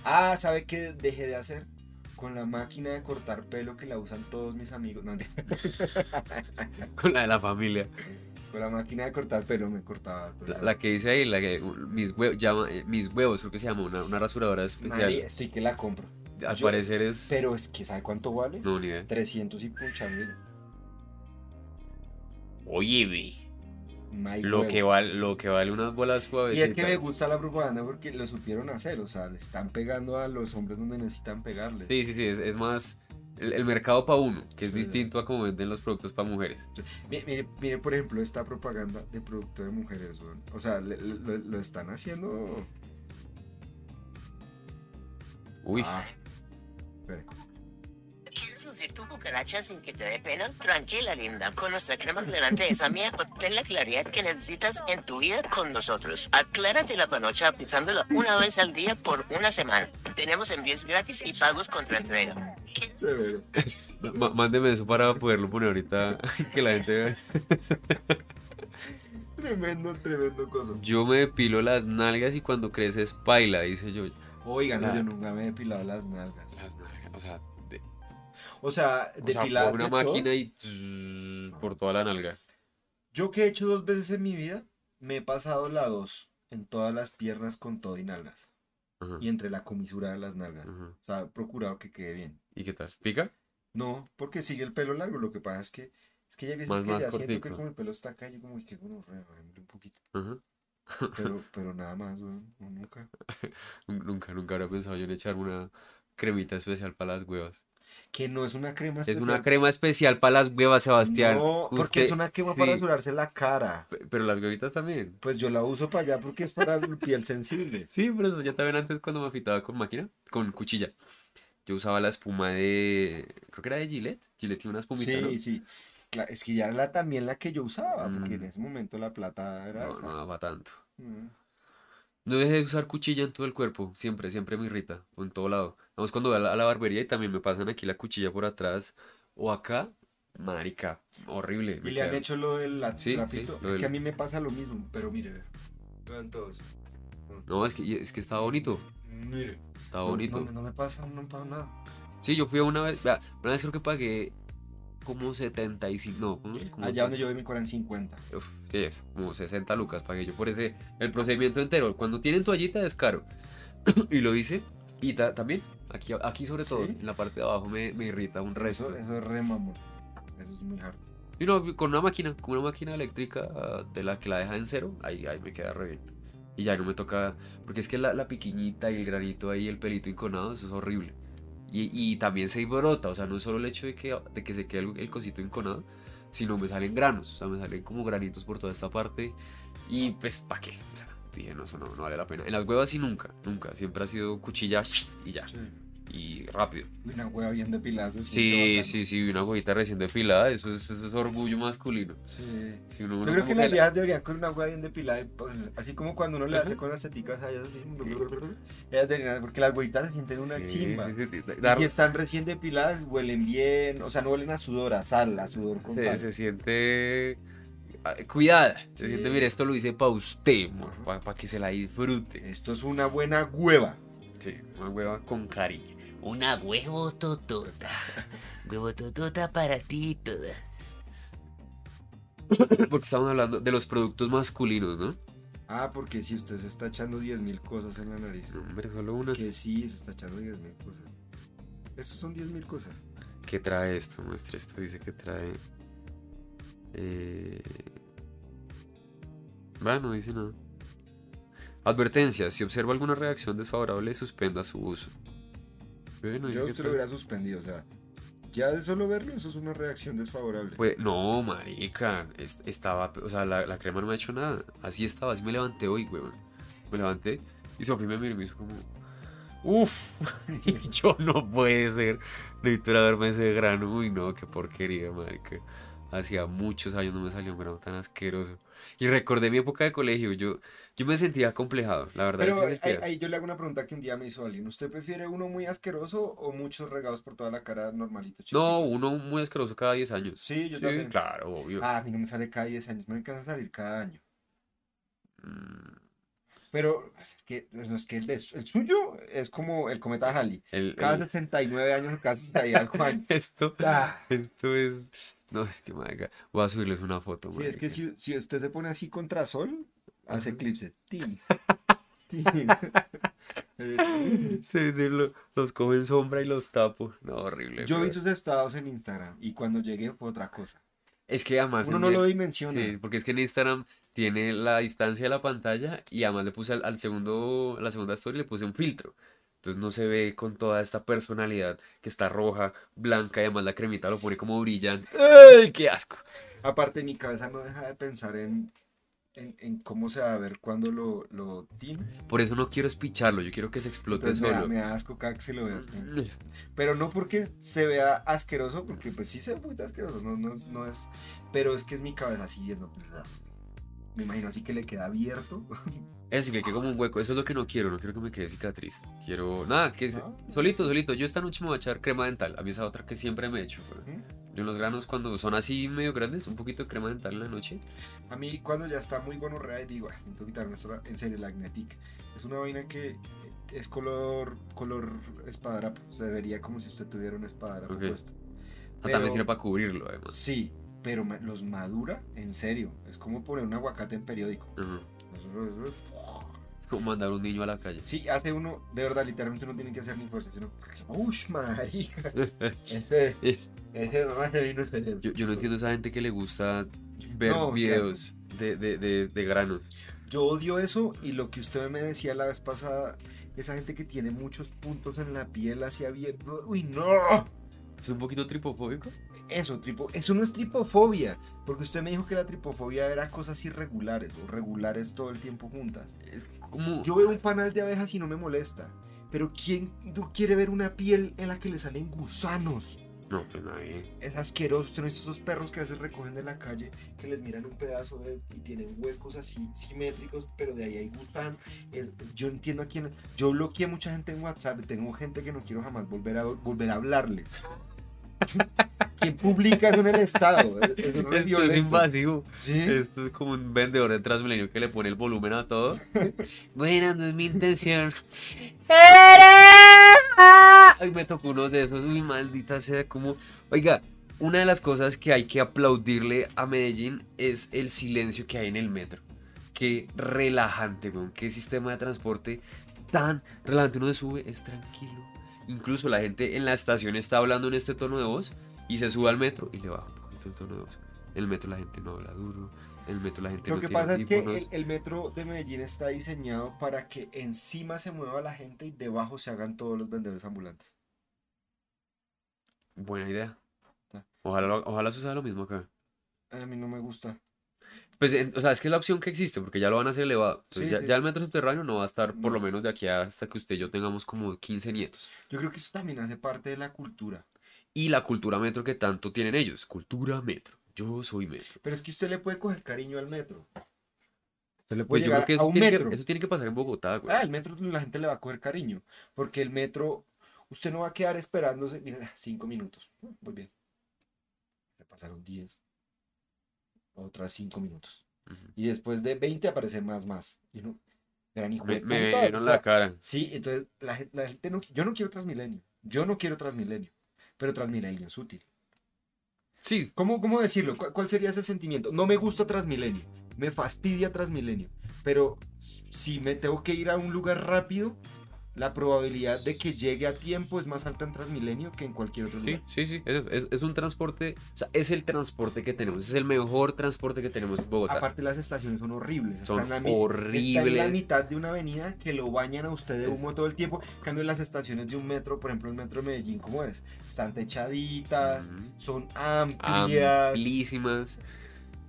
[SPEAKER 3] Ah, ¿sabe qué dejé de hacer? Con la máquina de cortar pelo que la usan todos mis amigos. No,
[SPEAKER 2] Con la de la familia.
[SPEAKER 3] con la máquina de cortar pelo me cortaba el pelo.
[SPEAKER 2] La, la que dice ahí, la que, mis, huevos, llama, eh, mis huevos, creo que se llama, una, una rasuradora especial.
[SPEAKER 3] Mari, estoy que la compro.
[SPEAKER 2] Al
[SPEAKER 3] yo-
[SPEAKER 2] parecer es...
[SPEAKER 3] Pero es que, ¿sabe cuánto vale?
[SPEAKER 2] No, ni idea.
[SPEAKER 3] 300 y puncha mil.
[SPEAKER 2] Oye, vi.
[SPEAKER 3] My
[SPEAKER 2] Lo
[SPEAKER 3] huevos.
[SPEAKER 2] que, vale, lo que vale unas bolas
[SPEAKER 3] Y
[SPEAKER 2] suavecitas.
[SPEAKER 3] es que me gusta la propaganda porque lo supieron hacer, o sea, le están pegando a los hombres donde necesitan pegarles.
[SPEAKER 2] Sí, sí, sí, es, es más el, el mercado para uno, que es distinto a cómo venden los productos para mujeres.
[SPEAKER 3] Mire, mire, por ejemplo, esta propaganda de producto de mujeres. O sea, le- lo, lo están haciendo.
[SPEAKER 2] Uy,
[SPEAKER 3] Ah.
[SPEAKER 4] ¿Quieres lucir tu cucaracha sin que te dé pena? Tranquila, linda. Con nuestra crema aclarante esa mía, obtén la claridad que necesitas en tu vida con nosotros. Aclárate la panocha aplicándola una vez al día por una semana. Tenemos envíos gratis y pagos contra entrega. ¿Quieres
[SPEAKER 3] Severo.
[SPEAKER 2] ma- mándeme eso para poderlo poner ahorita, que la gente vea.
[SPEAKER 3] Tremendo, tremendo cosa.
[SPEAKER 2] Yo me depilo las nalgas y cuando creces paila, dice yo.
[SPEAKER 3] Oigan, no, yo nunca me he depilado las nalgas.
[SPEAKER 2] Las nalgas, o sea,
[SPEAKER 3] O sea,
[SPEAKER 2] o sea,
[SPEAKER 3] depilar.
[SPEAKER 2] por una
[SPEAKER 3] todo.
[SPEAKER 2] máquina y tss, por toda la nalga.
[SPEAKER 3] Yo que he hecho dos veces en mi vida, me he pasado la dos en todas las piernas con todo y nalgas. Y entre la comisura de las nalgas. O sea, he procurado que quede bien.
[SPEAKER 2] ¿Y qué tal? ¿Pica?
[SPEAKER 3] No, porque sigue el pelo largo. Lo que pasa es que es que ya
[SPEAKER 2] Más-
[SPEAKER 3] que ya siento que como el pelo está acá, yo como que bueno, un poquito. Pero, pero nada más, weón, nunca.
[SPEAKER 2] Nun- Nunca, nunca habría pensado yo en echar una cremita especial para las huevas.
[SPEAKER 3] Que no es una crema
[SPEAKER 2] Es
[SPEAKER 3] especial.
[SPEAKER 2] una crema especial para las huevas, Sebastián.
[SPEAKER 3] No, porque
[SPEAKER 2] Usted-
[SPEAKER 3] es una crema para
[SPEAKER 2] sí,
[SPEAKER 3] rasurarse la cara.
[SPEAKER 2] pe- Pero las huevitas también.
[SPEAKER 3] Pues yo la uso para allá porque es para la piel sensible.
[SPEAKER 2] Sí, por eso yo también antes cuando me afeitaba con máquina, con cuchilla, yo usaba la espuma de, creo que era de Gillette. Gillette tiene una espumita, ¿no?
[SPEAKER 3] Sí, sí. Es que ya era también la que yo usaba, porque
[SPEAKER 2] Mm.
[SPEAKER 3] en ese momento la plata era
[SPEAKER 2] No,
[SPEAKER 3] esa.
[SPEAKER 2] no daba tanto.
[SPEAKER 3] Mm.
[SPEAKER 2] No dejé de usar cuchilla en todo el cuerpo, siempre, siempre me irrita, o en todo lado. Vamos cuando voy a la, a la barbería y también me pasan aquí la cuchilla por atrás o acá, marica, horrible.
[SPEAKER 3] Y le han hecho lo del
[SPEAKER 2] Sí, sí,
[SPEAKER 3] trapito.
[SPEAKER 2] lo
[SPEAKER 3] es
[SPEAKER 2] del-
[SPEAKER 3] que a mí me pasa lo mismo, pero mire, ve. vean todos.
[SPEAKER 2] No, es que, es que estaba bonito,
[SPEAKER 3] Mire.
[SPEAKER 2] estaba
[SPEAKER 3] No,
[SPEAKER 2] bonito.
[SPEAKER 3] No, no me pasa, no me pasa nada.
[SPEAKER 2] Sí, yo fui a una vez, vea, una vez creo que pagué como 75, no, como
[SPEAKER 3] Allá donde yo vi me cobran 50.
[SPEAKER 2] Uf, sí, eso, como 60 lucas pagué yo por ese, el procedimiento entero. Cuando tienen toallita es caro. y lo hice, y ta- también, aquí, aquí sobre todo,
[SPEAKER 3] ¿Sí?
[SPEAKER 2] en la parte de abajo me, me irrita un resto.
[SPEAKER 3] Eso, eso es re mamón. Eso es muy hard.
[SPEAKER 2] Y no, con una máquina, con una máquina eléctrica ah, de la que la deja en cero, ahí, ahí me queda re bien. Y ya no me toca, porque es que la, la piquiñita y el granito ahí, el pelito inconado, eso es horrible. Y, y también se brota, o sea, no es solo el hecho de que, de que se quede el, el cosito inconado, sino me salen granos, o sea, me salen como granitos por toda esta parte. Y pues, ¿para qué? O sea, dije, no, eso no, no vale la pena. En las huevas sí nunca, nunca, siempre ha sido cuchilla y ya, y rápido.
[SPEAKER 3] Una hueva bien depilada. eso
[SPEAKER 2] Sí, sí, sí, una huevita recién desfilada, eso es, eso es orgullo masculino.
[SPEAKER 3] Sí.
[SPEAKER 2] Si uno,
[SPEAKER 3] Yo creo que las
[SPEAKER 2] la-
[SPEAKER 3] viejas deberían con una hueá bien depilada, pues, así como cuando uno le hace con las teticas a ellas así, ellas deberían, porque las huevitas se sienten una
[SPEAKER 2] Sí,
[SPEAKER 3] chimba.
[SPEAKER 2] sí, sí, sí, dar-
[SPEAKER 3] Y están recién depiladas, huelen bien, o sea, no huelen a sudor, a sal, a sudor con
[SPEAKER 2] se, se siente ah, cuidada. Se siente, mire, esto lo hice para usted, para que se la disfrute.
[SPEAKER 3] Esto es una buena hueva.
[SPEAKER 2] Sí, una hueva con cariño.
[SPEAKER 4] Una huevo totota. Huevo totota para ti todas.
[SPEAKER 2] Porque estamos hablando de los productos masculinos, ¿no?
[SPEAKER 3] Ah, porque si usted se está echando 10.000 cosas en la nariz.
[SPEAKER 2] Hombre, solo una.
[SPEAKER 3] Que sí, se está echando 10.000 cosas. Estos son 10.000 cosas.
[SPEAKER 2] ¿Qué trae esto? Muestra esto. Dice que trae. Eh... Va, no dice nada. Advertencia: si observa alguna reacción desfavorable, suspenda su uso.
[SPEAKER 3] Yo usted lo hubiera suspendido, o sea, ya de solo verlo, eso es una reacción desfavorable.
[SPEAKER 2] Pues, no, marica, es- estaba, o sea, la, la crema no me ha hecho nada. Así estaba, así me levanté hoy, weón. Me levanté y Sofía me miró y me hizo como, uff, yo no puede ser. Necesito ir a verme ese grano. Uy, no, qué porquería, marica. Hacía muchos años no me salió un grano tan asqueroso. Y recordé mi época de colegio. Yo, yo me sentía complejado, la verdad.
[SPEAKER 3] Pero ahí, yo le hago una pregunta que un día me hizo alguien. ¿Usted prefiere uno muy asqueroso o muchos regados por toda la cara normalito?
[SPEAKER 2] No,
[SPEAKER 3] chiquiticos?
[SPEAKER 2] uno muy asqueroso cada 10 años.
[SPEAKER 3] Sí, yo
[SPEAKER 2] Sí,
[SPEAKER 3] también.
[SPEAKER 2] claro, obvio.
[SPEAKER 3] Ah, a mí no me sale cada 10 años, me alcanza a salir cada año.
[SPEAKER 2] Mm,
[SPEAKER 3] Pero es que, no, es que el, de- el suyo es como el cometa Halley.
[SPEAKER 2] el-
[SPEAKER 3] Cada
[SPEAKER 2] el-
[SPEAKER 3] 69 años cada 60 y algo años.
[SPEAKER 2] esto,
[SPEAKER 3] Ah,
[SPEAKER 2] esto es... No, es que, marica, voy a subirles una foto,
[SPEAKER 3] sí, es que si, si usted se pone así contra sol, hace eclipse. Tin. Tin.
[SPEAKER 2] Sí, sí, lo- los cojo en sombra y los tapo. No, horrible.
[SPEAKER 3] Yo vi sus estados en Instagram y cuando llegué fue otra cosa.
[SPEAKER 2] Es que además...
[SPEAKER 3] Uno no
[SPEAKER 2] el-
[SPEAKER 3] lo dimensiona.
[SPEAKER 2] Sí, porque es que en Instagram tiene la distancia de la pantalla y además le puse al, al segundo, a la segunda story le puse un filtro. Entonces no se ve con toda esta personalidad que está roja, blanca y además la cremita lo pone como brillante. ¡Ay, qué asco!
[SPEAKER 3] Aparte, mi cabeza no deja de pensar en, en, en cómo se va a ver cuando lo, lo tin.
[SPEAKER 2] Por eso no quiero espicharlo, yo quiero que se explote
[SPEAKER 3] Entonces
[SPEAKER 2] solo.
[SPEAKER 3] me da asco cada que se lo veas. Pero no porque se vea asqueroso, porque pues sí se ve muy asqueroso, no, no, no es... Pero es que es mi cabeza así viendo. Me imagino así que le queda abierto.
[SPEAKER 2] Eso, que quede como un hueco, eso es lo que no quiero, no quiero que me quede cicatriz. Quiero, nada, que se-
[SPEAKER 3] Ah.
[SPEAKER 2] solito, solito. Yo esta noche me voy a echar crema dental, a mí esa otra que siempre me echo. güey.
[SPEAKER 3] Ujú.
[SPEAKER 2] Yo los granos cuando son así medio grandes, un poquito de crema dental en la noche.
[SPEAKER 3] A mí cuando ya está muy gonorrea digo, "Ay, necesito quitarme esto, en serio, la Agnetic. Es una vaina que es color, color espadadrapo. Se vería como si usted tuviera un espadadrapo
[SPEAKER 2] Ok.
[SPEAKER 3] puesto.
[SPEAKER 2] Ah,
[SPEAKER 3] Pero-
[SPEAKER 2] También sirve para cubrirlo, además.
[SPEAKER 3] Sí, pero los madura, en serio. Es como poner un aguacate en periódico.
[SPEAKER 2] Es como mandar un niño a la calle.
[SPEAKER 3] Sí, hace uno, de verdad, literalmente no tiene que hacer ni fuerza, sino. ¡Ush, marica! Ese, ese vino el.
[SPEAKER 2] Yo, yo no entiendo a esa gente que le gusta ver
[SPEAKER 3] No,
[SPEAKER 2] videos de, de, de, de granos.
[SPEAKER 3] Yo odio eso y lo que usted me decía la vez pasada, esa gente que tiene muchos puntos en la piel así abierto. ¡Uy, no!
[SPEAKER 2] ¿Es un poquito tripofóbico?
[SPEAKER 3] Eso, tripo, eso no es tripofobia, porque usted me dijo que la tripofobia era cosas irregulares o regulares todo el tiempo juntas.
[SPEAKER 2] Es como...
[SPEAKER 3] Yo veo un panal de abejas y no me molesta, pero ¿quién quiere ver una piel en la que le salen gusanos?
[SPEAKER 2] No, pues nadie.
[SPEAKER 3] Es asqueroso, usted no es esos perros que a veces recogen de la calle, que les miran un pedazo de- y tienen huecos así simétricos, pero de ahí hay gusano. El- yo entiendo a quién, yo bloqueé mucha gente en WhatsApp, tengo gente que no quiero jamás volver a, volver a hablarles. ¿Quién publica eso en el estado? Es, es
[SPEAKER 2] invasivo.
[SPEAKER 3] Sí.
[SPEAKER 2] Esto es como un vendedor de Transmilenio que le pone el volumen a todo. bueno, no es mi intención. Ay, me tocó uno de esos. Uy, maldita sea, como. Oiga, una de las cosas que hay que aplaudirle a Medellín es el silencio que hay en el metro. Qué relajante, weón. Qué sistema de transporte tan relajante. Uno se sube, es tranquilo. Incluso la gente en la estación está hablando en este tono de voz y se sube al metro y le baja un poquito el tono de voz. En el metro la gente no habla duro. En el metro la gente
[SPEAKER 3] Lo
[SPEAKER 2] no
[SPEAKER 3] que
[SPEAKER 2] tiene
[SPEAKER 3] pasa es que el, el metro de Medellín está diseñado para que encima se mueva la gente y debajo se hagan todos los vendedores ambulantes.
[SPEAKER 2] Buena idea. Ojalá, ojalá suceda lo mismo acá.
[SPEAKER 3] A mí no me gusta.
[SPEAKER 2] Pues, en- o sea, es que es la opción que existe, porque ya lo van a hacer elevado. Entonces,
[SPEAKER 3] Sí,
[SPEAKER 2] ya,
[SPEAKER 3] sí.
[SPEAKER 2] ya el metro subterráneo no va a estar por lo
[SPEAKER 3] No.
[SPEAKER 2] menos de aquí hasta que usted y yo tengamos como 15 nietos.
[SPEAKER 3] Yo creo que eso también hace parte de la cultura.
[SPEAKER 2] Y la cultura metro que tanto tienen ellos. Cultura metro. Yo soy metro.
[SPEAKER 3] Pero es que usted le puede coger cariño al metro.
[SPEAKER 2] Pues
[SPEAKER 3] Puede
[SPEAKER 2] yo
[SPEAKER 3] llegar
[SPEAKER 2] creo que
[SPEAKER 3] a
[SPEAKER 2] eso
[SPEAKER 3] un
[SPEAKER 2] tiene,
[SPEAKER 3] metro.
[SPEAKER 2] que eso tiene que pasar en Bogotá, güey.
[SPEAKER 3] Ah, el metro la gente le va a coger cariño. Porque el metro, usted no va a quedar esperándose. Miren, cinco minutos. Muy bien. Le pasaron 10. Otras cinco minutos.
[SPEAKER 2] Ujú.
[SPEAKER 3] Y después de 20 aparece más, más. Y uno, gran hijo
[SPEAKER 2] Me, me vieron la cara.
[SPEAKER 3] Sí, entonces la gente no, yo no quiero Transmilenio. Yo no quiero Transmilenio. Pero Transmilenio es útil.
[SPEAKER 2] Sí,
[SPEAKER 3] ¿Cómo, cómo decirlo? ¿Cuál, cuál sería ese sentimiento? No me gusta Transmilenio. Me fastidia Transmilenio. Pero si me tengo que ir a un lugar rápido, la probabilidad de que llegue a tiempo es más alta en Transmilenio que en cualquier otro
[SPEAKER 2] sí,
[SPEAKER 3] lugar.
[SPEAKER 2] sí, sí. Es, es- es un transporte. O sea, es el transporte que tenemos. Es el mejor transporte que tenemos en Bogotá.
[SPEAKER 3] Aparte las estaciones son horribles.
[SPEAKER 2] Son
[SPEAKER 3] están a mi- Está en la
[SPEAKER 2] horribles.
[SPEAKER 3] mitad de una avenida que lo bañan a usted de
[SPEAKER 2] Es-
[SPEAKER 3] humo todo el tiempo. En cambio las estaciones de un metro, por ejemplo el metro de Medellín, ¿cómo es? Están techaditas, son amplias.
[SPEAKER 2] amplísimas.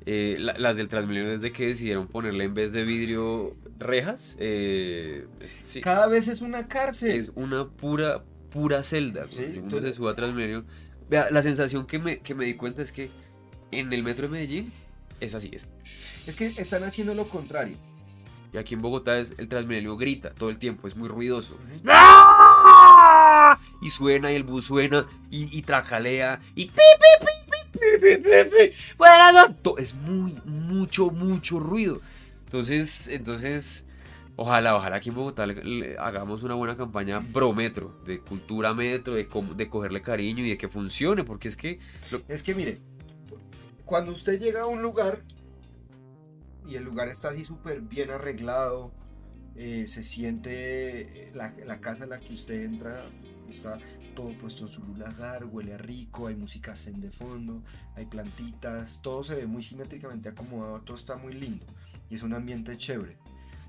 [SPEAKER 2] Eh, la- las del Transmilenio desde que decidieron ponerle en vez de vidrio rejas, eh, sí,
[SPEAKER 3] Cada vez es una cárcel.
[SPEAKER 2] es una pura, pura celda.
[SPEAKER 3] Sí,
[SPEAKER 2] Uno se sube a Transmilenio. Vea, la sensación que me, que me di cuenta es que en el metro de Medellín es así, es.
[SPEAKER 3] Es que están haciendo lo contrario.
[SPEAKER 2] Y aquí en Bogotá es el Transmilenio grita todo el tiempo, es muy ruidoso. Y suena y el bus suena y, y tracalea y Es muy, mucho, mucho ruido. Entonces, entonces, ojalá, ojalá aquí en Bogotá hagamos una buena campaña pro metro, de cultura metro, de, cómo- de cogerle cariño y de que funcione, porque es que
[SPEAKER 3] Es que mire, cuando usted llega a un lugar y el lugar está así súper bien arreglado, eh, se siente eh, la, la casa en la que usted entra, está todo puesto en su lugar, huele rico, hay música zen de fondo, hay plantitas, todo se ve muy simétricamente acomodado, todo está muy lindo y es un ambiente chévere.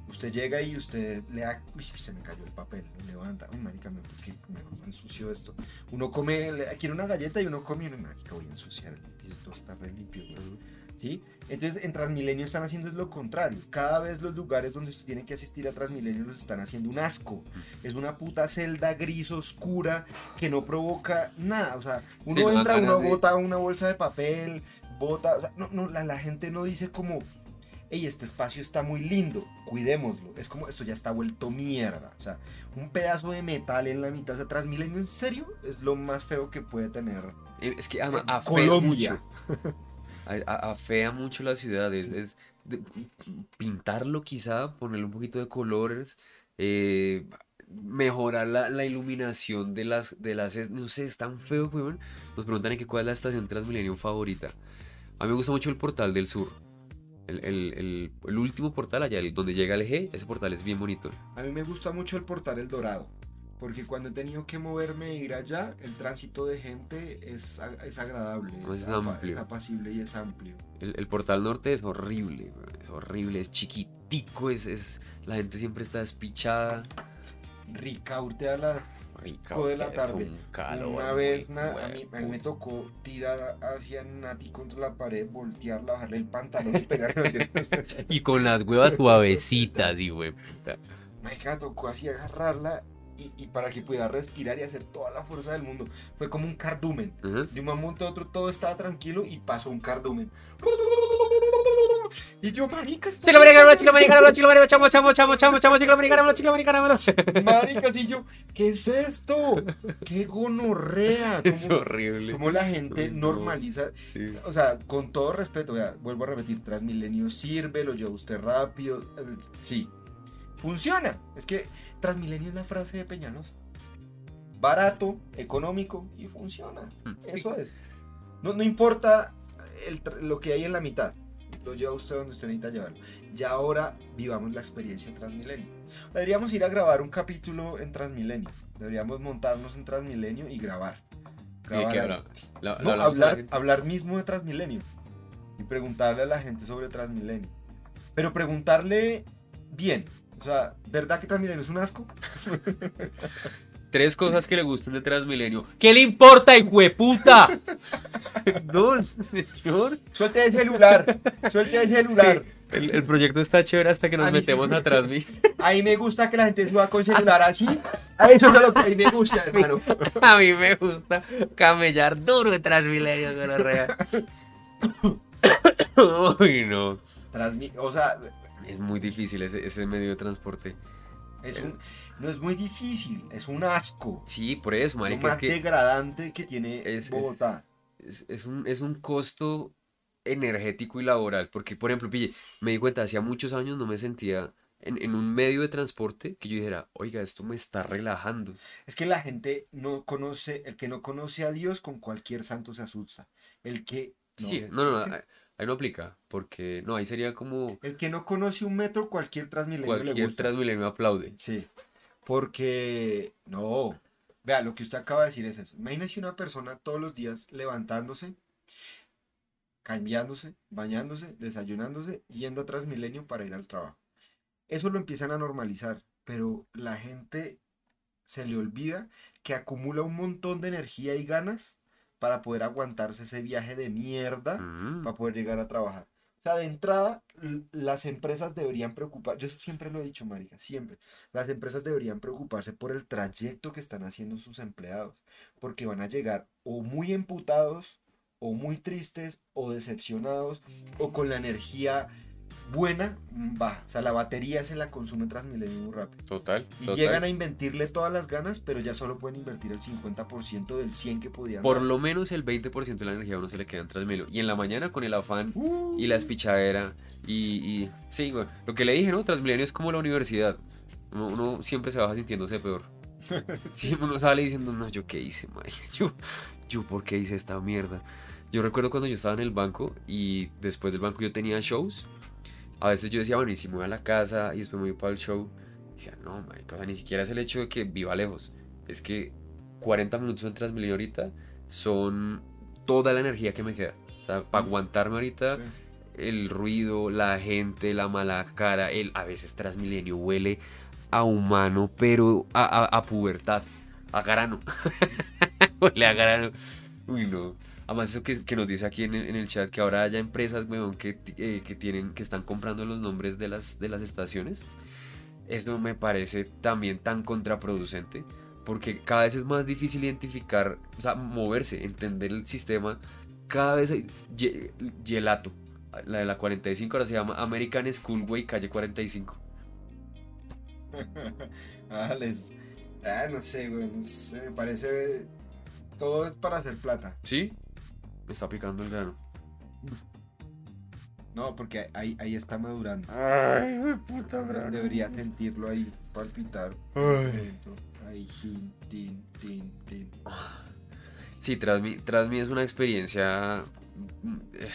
[SPEAKER 3] Usted llega y usted le da. Uy, se me cayó el papel. Lo levanta. Uy, marica, me, que me ensució esto. Uno come, le- quiere una galleta y uno come y uno, marica, voy a ensuciar el piso. Todo está re limpio, güey". ¿Sí? Entonces, en Transmilenio están haciendo lo contrario. Cada vez los lugares donde usted tiene que asistir a Transmilenio los están haciendo un asco. Es una puta celda gris oscura que no provoca nada. O sea, uno
[SPEAKER 2] Sí,
[SPEAKER 3] entra, uno
[SPEAKER 2] de-
[SPEAKER 3] bota una bolsa de papel, bota. O sea, no, no, la, la gente no dice como, hey, este espacio está muy lindo, cuidémoslo. Es como, esto ya está vuelto mierda. O sea, un pedazo de metal en la mitad. O sea, Transmilenio, en serio, es lo más feo que puede tener.
[SPEAKER 2] Eh, Es que ama-
[SPEAKER 3] En
[SPEAKER 2] afea
[SPEAKER 3] Colombia.
[SPEAKER 2] mucho. Afea mucho la ciudad. Es,
[SPEAKER 3] Sí.
[SPEAKER 2] es de- pintarlo quizá, ponerle un poquito de colores, eh, mejorar la, la iluminación de las, de las... No sé, es tan feo, weón. Nos preguntan en qué cuál es la estación Transmilenio favorita. A mí me gusta mucho el Portal del Sur. El, el- el- el último portal allá, donde llega el eje, ese portal es bien bonito.
[SPEAKER 3] A mí me gusta mucho el portal El Dorado. Porque cuando he tenido que moverme e ir allá, el tránsito de gente es, es agradable,
[SPEAKER 2] Es amplio.
[SPEAKER 3] es apacible y es amplio.
[SPEAKER 2] El, el portal norte es horrible, es horrible, es chiquitico, es, es, la gente siempre está despichada.
[SPEAKER 3] Ricaurte a las
[SPEAKER 2] Rica,
[SPEAKER 3] Cinco de la tarde.
[SPEAKER 2] calor,
[SPEAKER 3] Una vez na- a, mí, a mí me tocó tirar hacia Nati contra la pared, voltearla, bajarle el pantalón y pegarle.
[SPEAKER 2] Y con las huevas suavecitas, y puta.
[SPEAKER 3] Marica, me tocó así agarrarla y, y para que pudiera respirar y hacer toda la fuerza del mundo. Fue como un cardumen. De un momento a otro todo estaba tranquilo y pasó un cardumen. Y yo, marica, estoy...
[SPEAKER 2] Chico americano, chico americano, chico americano, chamo, chamo, chamo, chamo, chamo, chico americano, chico americano.
[SPEAKER 3] Marica, y yo, ¿qué es esto? ¡Qué gonorrea!
[SPEAKER 2] Es
[SPEAKER 3] ¿Cómo,
[SPEAKER 2] horrible.
[SPEAKER 3] cómo la gente normaliza?
[SPEAKER 2] Sí.
[SPEAKER 3] O sea, con todo respeto, vea, vuelvo a repetir, Transmilenio sirve, lo lleva usted rápido. eh, Sí, funciona. Es que Transmilenio es la frase de Peñalos. Barato, económico y funciona.
[SPEAKER 2] Mm, sí.
[SPEAKER 3] Eso es. No, no importa el lo que hay en la mitad. Lo lleva usted donde usted necesita llevarlo. Ya ahora vivamos la experiencia Transmilenio. Deberíamos ir a grabar un capítulo en Transmilenio. Deberíamos montarnos en Transmilenio y grabar.
[SPEAKER 2] ¿De
[SPEAKER 3] Grabar
[SPEAKER 2] habla? La-
[SPEAKER 3] No,
[SPEAKER 2] la
[SPEAKER 3] hablar, hablar mismo de Transmilenio. Y preguntarle a la gente sobre Transmilenio. Pero preguntarle bien. O sea, ¿verdad que Transmilenio es un asco?
[SPEAKER 2] Tres cosas que le gustan de Transmilenio. ¿Qué le importa, hijueputa? no, señor.
[SPEAKER 3] Suelte el celular. Suelte el celular.
[SPEAKER 2] El, el proyecto está chévere hasta que nos
[SPEAKER 3] A mí-
[SPEAKER 2] metemos a Transmilenio.
[SPEAKER 3] Ahí me gusta que la gente suba con celular así. A eso es lo que a mí me gusta, hermano.
[SPEAKER 2] A mí me gusta camellar duro en Transmilenio. Uy, no.
[SPEAKER 3] Transmi- o sea,
[SPEAKER 2] Es muy difícil ese, ese medio de transporte.
[SPEAKER 3] Es un- no es muy difícil. Es un asco.
[SPEAKER 2] Sí, por eso,
[SPEAKER 3] Lo
[SPEAKER 2] marica, es
[SPEAKER 3] más
[SPEAKER 2] que
[SPEAKER 3] degradante que tiene
[SPEAKER 2] es-
[SPEAKER 3] Bogotá.
[SPEAKER 2] es, es un, es un costo energético y laboral. Porque, por ejemplo, pille, me di cuenta, hacía muchos años no me sentía en, en un medio de transporte que yo dijera, oiga, esto me está relajando.
[SPEAKER 3] Es que la gente no conoce, el que no conoce a Dios con cualquier santo se asusta. El que no,
[SPEAKER 2] Sí, no, no,
[SPEAKER 3] es
[SPEAKER 2] no,
[SPEAKER 3] que-
[SPEAKER 2] ahí- no aplica. Porque, no, ahí sería como
[SPEAKER 3] el que no conoce un metro, cualquier Transmilenio le
[SPEAKER 2] cualquier
[SPEAKER 3] gusta.
[SPEAKER 2] Transmilenio aplaude.
[SPEAKER 3] Sí, porque no. Vea, lo que usted acaba de decir es eso. Imagínese una persona todos los días levantándose, cambiándose, bañándose, desayunándose, yendo a Transmilenio para ir al trabajo. Eso lo empiezan a normalizar, pero la gente se le olvida que acumula un montón de energía y ganas para poder aguantarse ese viaje de mierda
[SPEAKER 2] Mm.
[SPEAKER 3] para poder llegar a trabajar. O sea, de entrada, las empresas deberían preocupar, yo eso siempre lo he dicho, marica, siempre. Las empresas deberían preocuparse por el trayecto que están haciendo sus empleados, porque van a llegar o muy emputados o muy tristes o decepcionados o con la energía buena, va. O sea, la batería se la consume Transmilenio muy rápido.
[SPEAKER 2] Total.
[SPEAKER 3] Y
[SPEAKER 2] total.
[SPEAKER 3] llegan a invertirle todas las ganas, pero ya solo pueden invertir el 50% del 100 que podían.
[SPEAKER 2] Por
[SPEAKER 3] dar.
[SPEAKER 2] lo menos el 20% de la energía a uno se le queda en Transmilenio. Y en la mañana con el afán
[SPEAKER 3] Uh,
[SPEAKER 2] y la espichadera. Y, y sí, güey, lo que le dije, ¿no? Transmilenio es como la universidad. Uno, uno siempre se baja sintiéndose peor. Siempre uno sale diciendo, no, ¿yo qué hice, mae? Yo, yo, ¿por qué hice esta mierda? Yo recuerdo cuando yo estaba en el banco y después del banco yo tenía shows. A veces yo decía, bueno, y si me voy a la casa y después me voy para el show. Y decía, no, o sea, ni siquiera es el hecho de que viva lejos. Es que 40 minutos en Transmilenio ahorita son toda la energía que me queda. O sea, para aguantarme ahorita
[SPEAKER 3] sí.
[SPEAKER 2] el ruido, la gente, la mala cara, el a veces Transmilenio huele a humano, pero a, a, a pubertad, a grano. huele a grano. Uy, no. Además, eso que, que nos dice aquí en, el- en el chat, que ahora haya empresas, weón, que, eh, que tienen, que están comprando los nombres de las, de las estaciones. Eso me parece también tan contraproducente. Porque cada vez es más difícil identificar, o sea, moverse, entender el sistema. Cada vez hay Gelato. La de la 45 ahora se llama American Schoolway Calle 45.
[SPEAKER 3] ah, les- ah, no sé, güey. no sé, me parece. Todo es para hacer plata.
[SPEAKER 2] ¿Sí? Me está picando el grano.
[SPEAKER 3] No, porque ahí, ahí está madurando.
[SPEAKER 2] Ay, puta
[SPEAKER 3] De- Debería sentirlo ahí, palpitar.
[SPEAKER 2] Ay.
[SPEAKER 3] Ahí, tin, tin, tin, tin.
[SPEAKER 2] Sí, tras mí, tras mí es una experiencia mm, eh,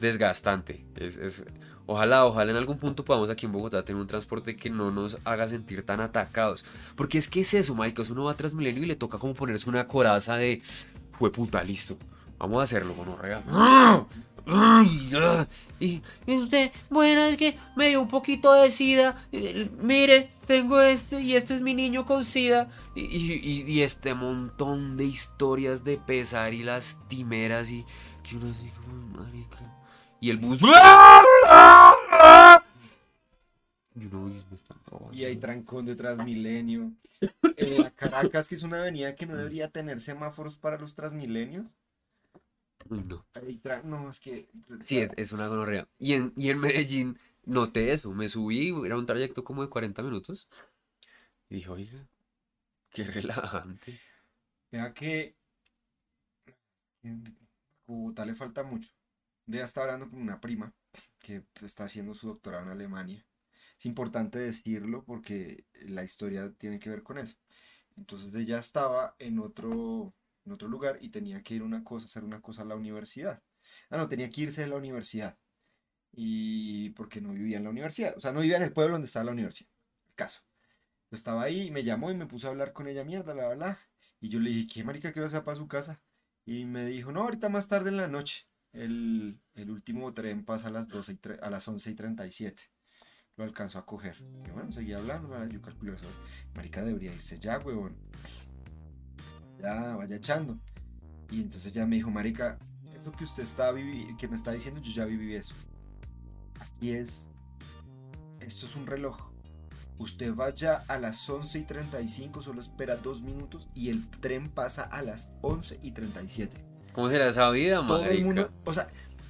[SPEAKER 2] desgastante. Es, es- ojalá, ojalá en algún punto podamos aquí en Bogotá tener un transporte que no nos haga sentir tan atacados. Porque es que es eso, Mike. Uno va a Transmilenio y le toca como ponerse una coraza de fue puta, listo. Vamos a hacerlo, gonorrea. Ah. Y, y usted, bueno, es que me dio un poquito de sida. eh, Mire, tengo este y este es mi niño con sida. Y, y- y- y este montón de historias de pesar y lastimeras y que uno así como, marica. Y el bus. Y
[SPEAKER 3] hay trancón de Transmilenio. En la Caracas, que es una avenida que no debería tener semáforos para los Transmilenios.
[SPEAKER 2] Uy, no.
[SPEAKER 3] No, es que.
[SPEAKER 2] Sí, es, es una gonorrea. Y en, y en Medellín noté eso. Me subí, era un trayecto como de 40 minutos. Y dije, oiga, qué relajante.
[SPEAKER 3] Vea que. En Bogotá le falta mucho. De estar hablando con una prima que está haciendo su doctorado en Alemania. Es importante decirlo porque la historia tiene que ver con eso. Entonces ella estaba en otro, en otro lugar y tenía que ir una cosa, hacer una cosa a la universidad. Ah, no, tenía que irse de la universidad. Y porque no vivía en la universidad. O sea, no vivía en el pueblo donde estaba la universidad. El caso. Yo estaba ahí, me llamó y me puse a hablar con ella, mierda, la, bla, Y yo le dije, ¿qué marica, quiero hacer para su casa? Y me dijo, no, ahorita más tarde en la noche. El, el último tren pasa a las, 12 y a las 11 y 37. Lo alcanzó a coger. Y bueno, seguía hablando, bla, yo calculé eso. Marica debería irse ya, huevón. Ya, vaya echando. Y entonces ella me dijo, marica, eso que usted está vivi que me está diciendo, yo ya viví eso. Aquí es, esto es un reloj. Usted vaya a las 11 y 35, solo espera dos minutos y el tren pasa a las 11 y 37.
[SPEAKER 2] ¿Cómo será esa vida,
[SPEAKER 3] Todo el
[SPEAKER 2] marica?
[SPEAKER 3] mundo, o sea,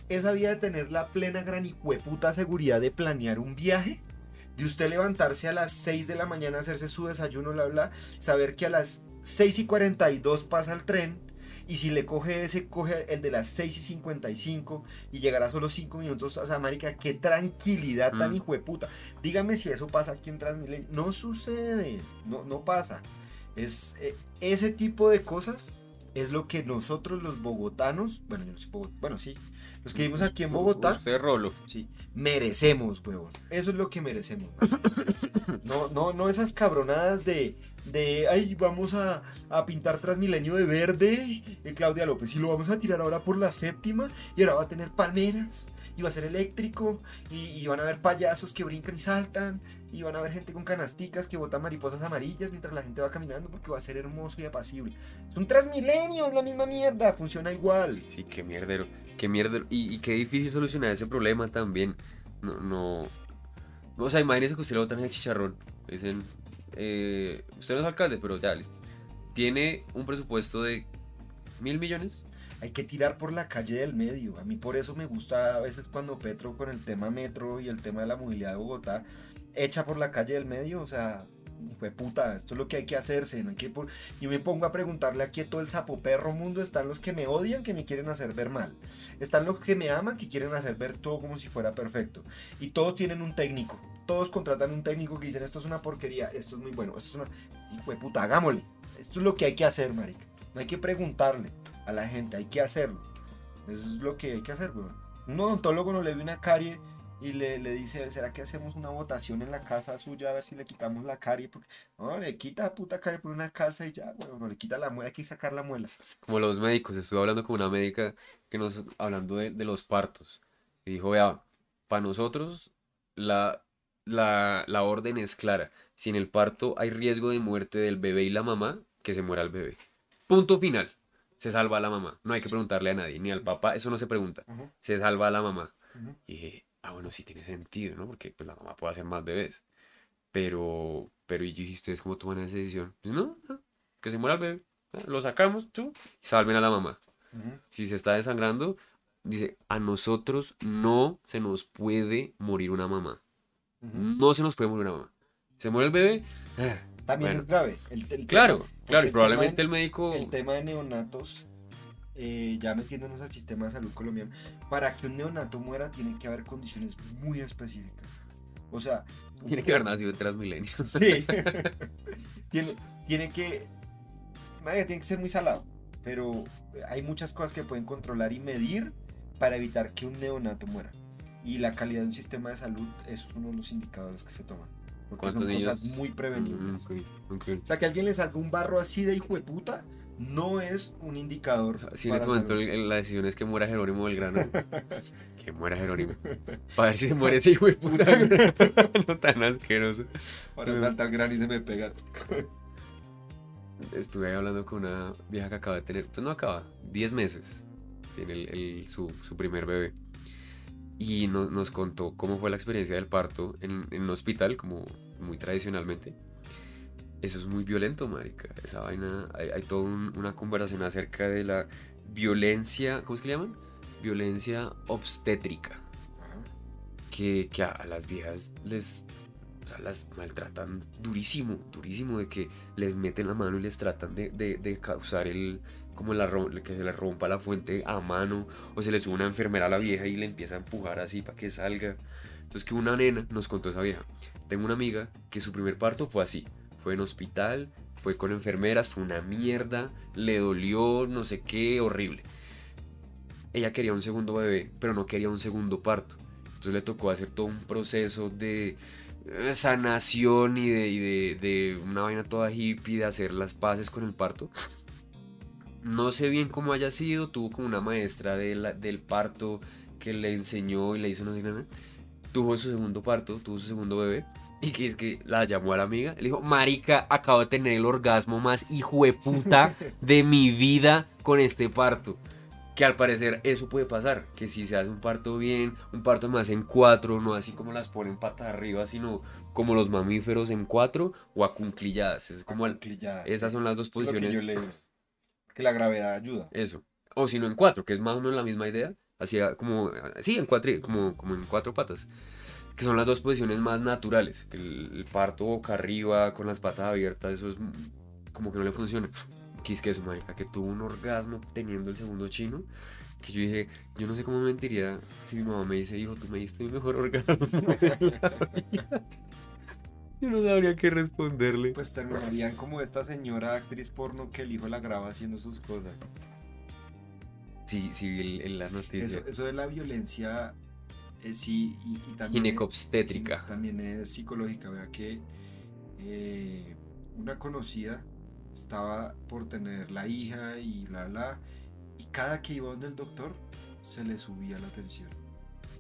[SPEAKER 3] esa vida de tener la plena gran y puta seguridad de planear un viaje, de usted levantarse a las 6 de la mañana, hacerse su desayuno, bla, bla, saber que a las 6 y 42 pasa el tren, y si le coge ese, coge el de las 6 y 55 y llegará solo 5 minutos. O sea, marica, qué tranquilidad tan
[SPEAKER 2] Mm.
[SPEAKER 3] hijueputa. Dígame si eso pasa aquí en Transmilenio. No sucede, no, no pasa. Es, eh, ese tipo de cosas es lo que nosotros los bogotanos, bueno, yo no soy bogotano, bueno, sí, los que vivimos aquí en Bogotá,
[SPEAKER 2] Usted rolo.
[SPEAKER 3] sí, merecemos, huevón. Eso es lo que merecemos. No, no, no esas cabronadas de, de, ay, vamos a, a pintar Transmilenio de verde, Claudia López, y lo vamos a tirar ahora por la séptima, y ahora va a tener palmeras, y va a ser eléctrico, y, y van a haber payasos que brincan y saltan, y van a haber gente con canasticas que botan mariposas amarillas mientras la gente va caminando, porque va a ser hermoso y apacible. Es un Transmilenio, es la misma mierda, funciona igual.
[SPEAKER 2] Sí, qué mierdero. Qué mierdero. Y, qué difícil solucionar ese problema también. No, no. O sea, imagínese que usted le botan el chicharrón. Dicen, eh, usted no es alcalde, pero ya, listo. Tiene un presupuesto de mil millones.
[SPEAKER 3] Hay que tirar por la calle del medio. A mí por eso me gusta a veces cuando Petro con el tema metro y el tema de la movilidad de Bogotá echa por la calle del medio, o sea, fue puta, esto es lo que hay que hacerse, no hay que por... Yo me pongo a preguntarle aquí a todo el sapo perro mundo, están los que me odian, que me quieren hacer ver mal, están los que me aman, que quieren hacer ver todo como si fuera perfecto, y todos tienen un técnico, todos contratan un técnico que dicen, esto es una porquería, esto es muy bueno, esto es una... Hijo de puta, hagámosle, esto es lo que hay que hacer, marica, no hay que preguntarle a la gente, hay que hacerlo, eso es lo que hay que hacer, weón. Un odontólogo no le ve una carie y le, le dice, ¿será que hacemos una votación en la casa suya a ver si le quitamos la carie? No, le quita la puta carie por una calza y ya, bueno, no le quita la muela, hay que sacar la muela.
[SPEAKER 2] Como los médicos, estuve hablando con una médica que nos, hablando de, de los partos, y dijo, vea, para nosotros la, la, la orden es clara, si en el parto hay riesgo de muerte del bebé y la mamá, que se muera el bebé. Punto final. Se salva a la mamá. No hay que preguntarle a nadie, ni al papá, eso no se pregunta. Se salva a la mamá. Y dije, ah, bueno, sí tiene sentido, ¿no? Porque pues, la mamá puede hacer más bebés. Pero, pero, ¿y ustedes cómo toman esa decisión? Pues no, no, que se muera el bebé. ah, Lo sacamos, tú, y salven a la mamá. Si se está desangrando, dice, a nosotros no se nos puede morir una mamá. No se nos puede morir una mamá. Se muere el bebé.
[SPEAKER 3] También
[SPEAKER 2] bueno.
[SPEAKER 3] es grave. El, el
[SPEAKER 2] Claro,
[SPEAKER 3] tema-
[SPEAKER 2] claro, y probablemente el médico...
[SPEAKER 3] el tema de neonatos, eh, ya metiéndonos al sistema de salud colombiano, para que un neonato muera tiene que haber condiciones muy específicas. O sea,
[SPEAKER 2] Tiene que haber nacido en Transmilenio.
[SPEAKER 3] Sí. tiene, tiene que. marica, tiene que ser muy salado. Pero hay muchas cosas que pueden controlar y medir para evitar que un neonato muera. Y la calidad de un sistema de salud es uno de los indicadores que se toman. Porque son
[SPEAKER 2] ¿Cuántos niños?
[SPEAKER 3] cosas muy prevenibles.
[SPEAKER 2] Mm.
[SPEAKER 3] O sea, que alguien le salga un barro así de hijo de puta no es un indicador.
[SPEAKER 2] O sea, si en este momento el- el- la decisión es que muera Jerónimo Belgrano, que muera Jerónimo. Para ver si se muere ese hijo de puta. no tan asqueroso.
[SPEAKER 3] Para saltar gran y se me pega.
[SPEAKER 2] Estuve ahí hablando con una vieja que acaba de tener, pues no acaba, 10 meses. Tiene el, el- su, su primer bebé. Y no- nos contó cómo fue la experiencia del parto en, en un hospital, como muy tradicionalmente. Eso es muy violento, marica. Esa vaina, hay, hay toda un- una conversación acerca de la violencia, ¿cómo es que le llaman? Violencia obstétrica. que, que a, a las viejas les o sea, las maltratan durísimo, durísimo, de que les meten la mano y les tratan de, de- de causar el, como la, que se le rompa la fuente a mano, o se le sube una enfermera a la vieja y le empieza a empujar así para que salga. Entonces que una nena nos contó esa vieja. Tengo una amiga que su primer parto fue así, fue en hospital, fue con enfermeras, una mierda, le dolió, no sé qué, horrible. Ella quería un segundo bebé, pero no quería un segundo parto. Entonces le tocó hacer todo un proceso de eh, sanación y de, de una vaina toda hippie, de hacer las paces con el parto. No sé bien cómo haya sido, tuvo como una maestra de la- del parto que le enseñó y le hizo no sé. Tuvo su segundo parto, tuvo su segundo bebé. Y que es que la llamó a la amiga, le dijo, Marica, acabo de tener el orgasmo más hijo de puta de mi vida con este parto. Que al parecer eso puede pasar, que si se hace un parto bien, un parto más en cuatro, no así como las ponen patas arriba, sino como los mamíferos en cuatro o acunclilladas. Es como el- esas son las dos
[SPEAKER 3] Eso es que la gravedad ayuda.
[SPEAKER 2] Eso. O si no en cuatro, que es más o menos la misma idea. Así como, sí, en cuatro, como, como en cuatro patas. Que son las dos posiciones más naturales. El, el parto boca arriba, con las patas abiertas, eso es como que no le funciona. Que es que eso, marica, que tuvo un orgasmo teniendo el segundo chino. Que yo dije, yo no sé cómo me mentiría si mi mamá me dice, hijo, tú me diste mi mejor orgasmo. en la vida". yo no sabría qué responderle.
[SPEAKER 3] Pues terminarían como esta señora actriz porno que el hijo la graba haciendo sus cosas.
[SPEAKER 2] Sí, sí, el- la noticia.
[SPEAKER 3] Eso, eso de la violencia, eh, sí, y, y también...
[SPEAKER 2] Ginecobstétrica.
[SPEAKER 3] Sí, también es psicológica. Vea que eh, una conocida estaba por tener la hija y bla, bla. Y cada que iba donde el doctor, se le subía la tensión.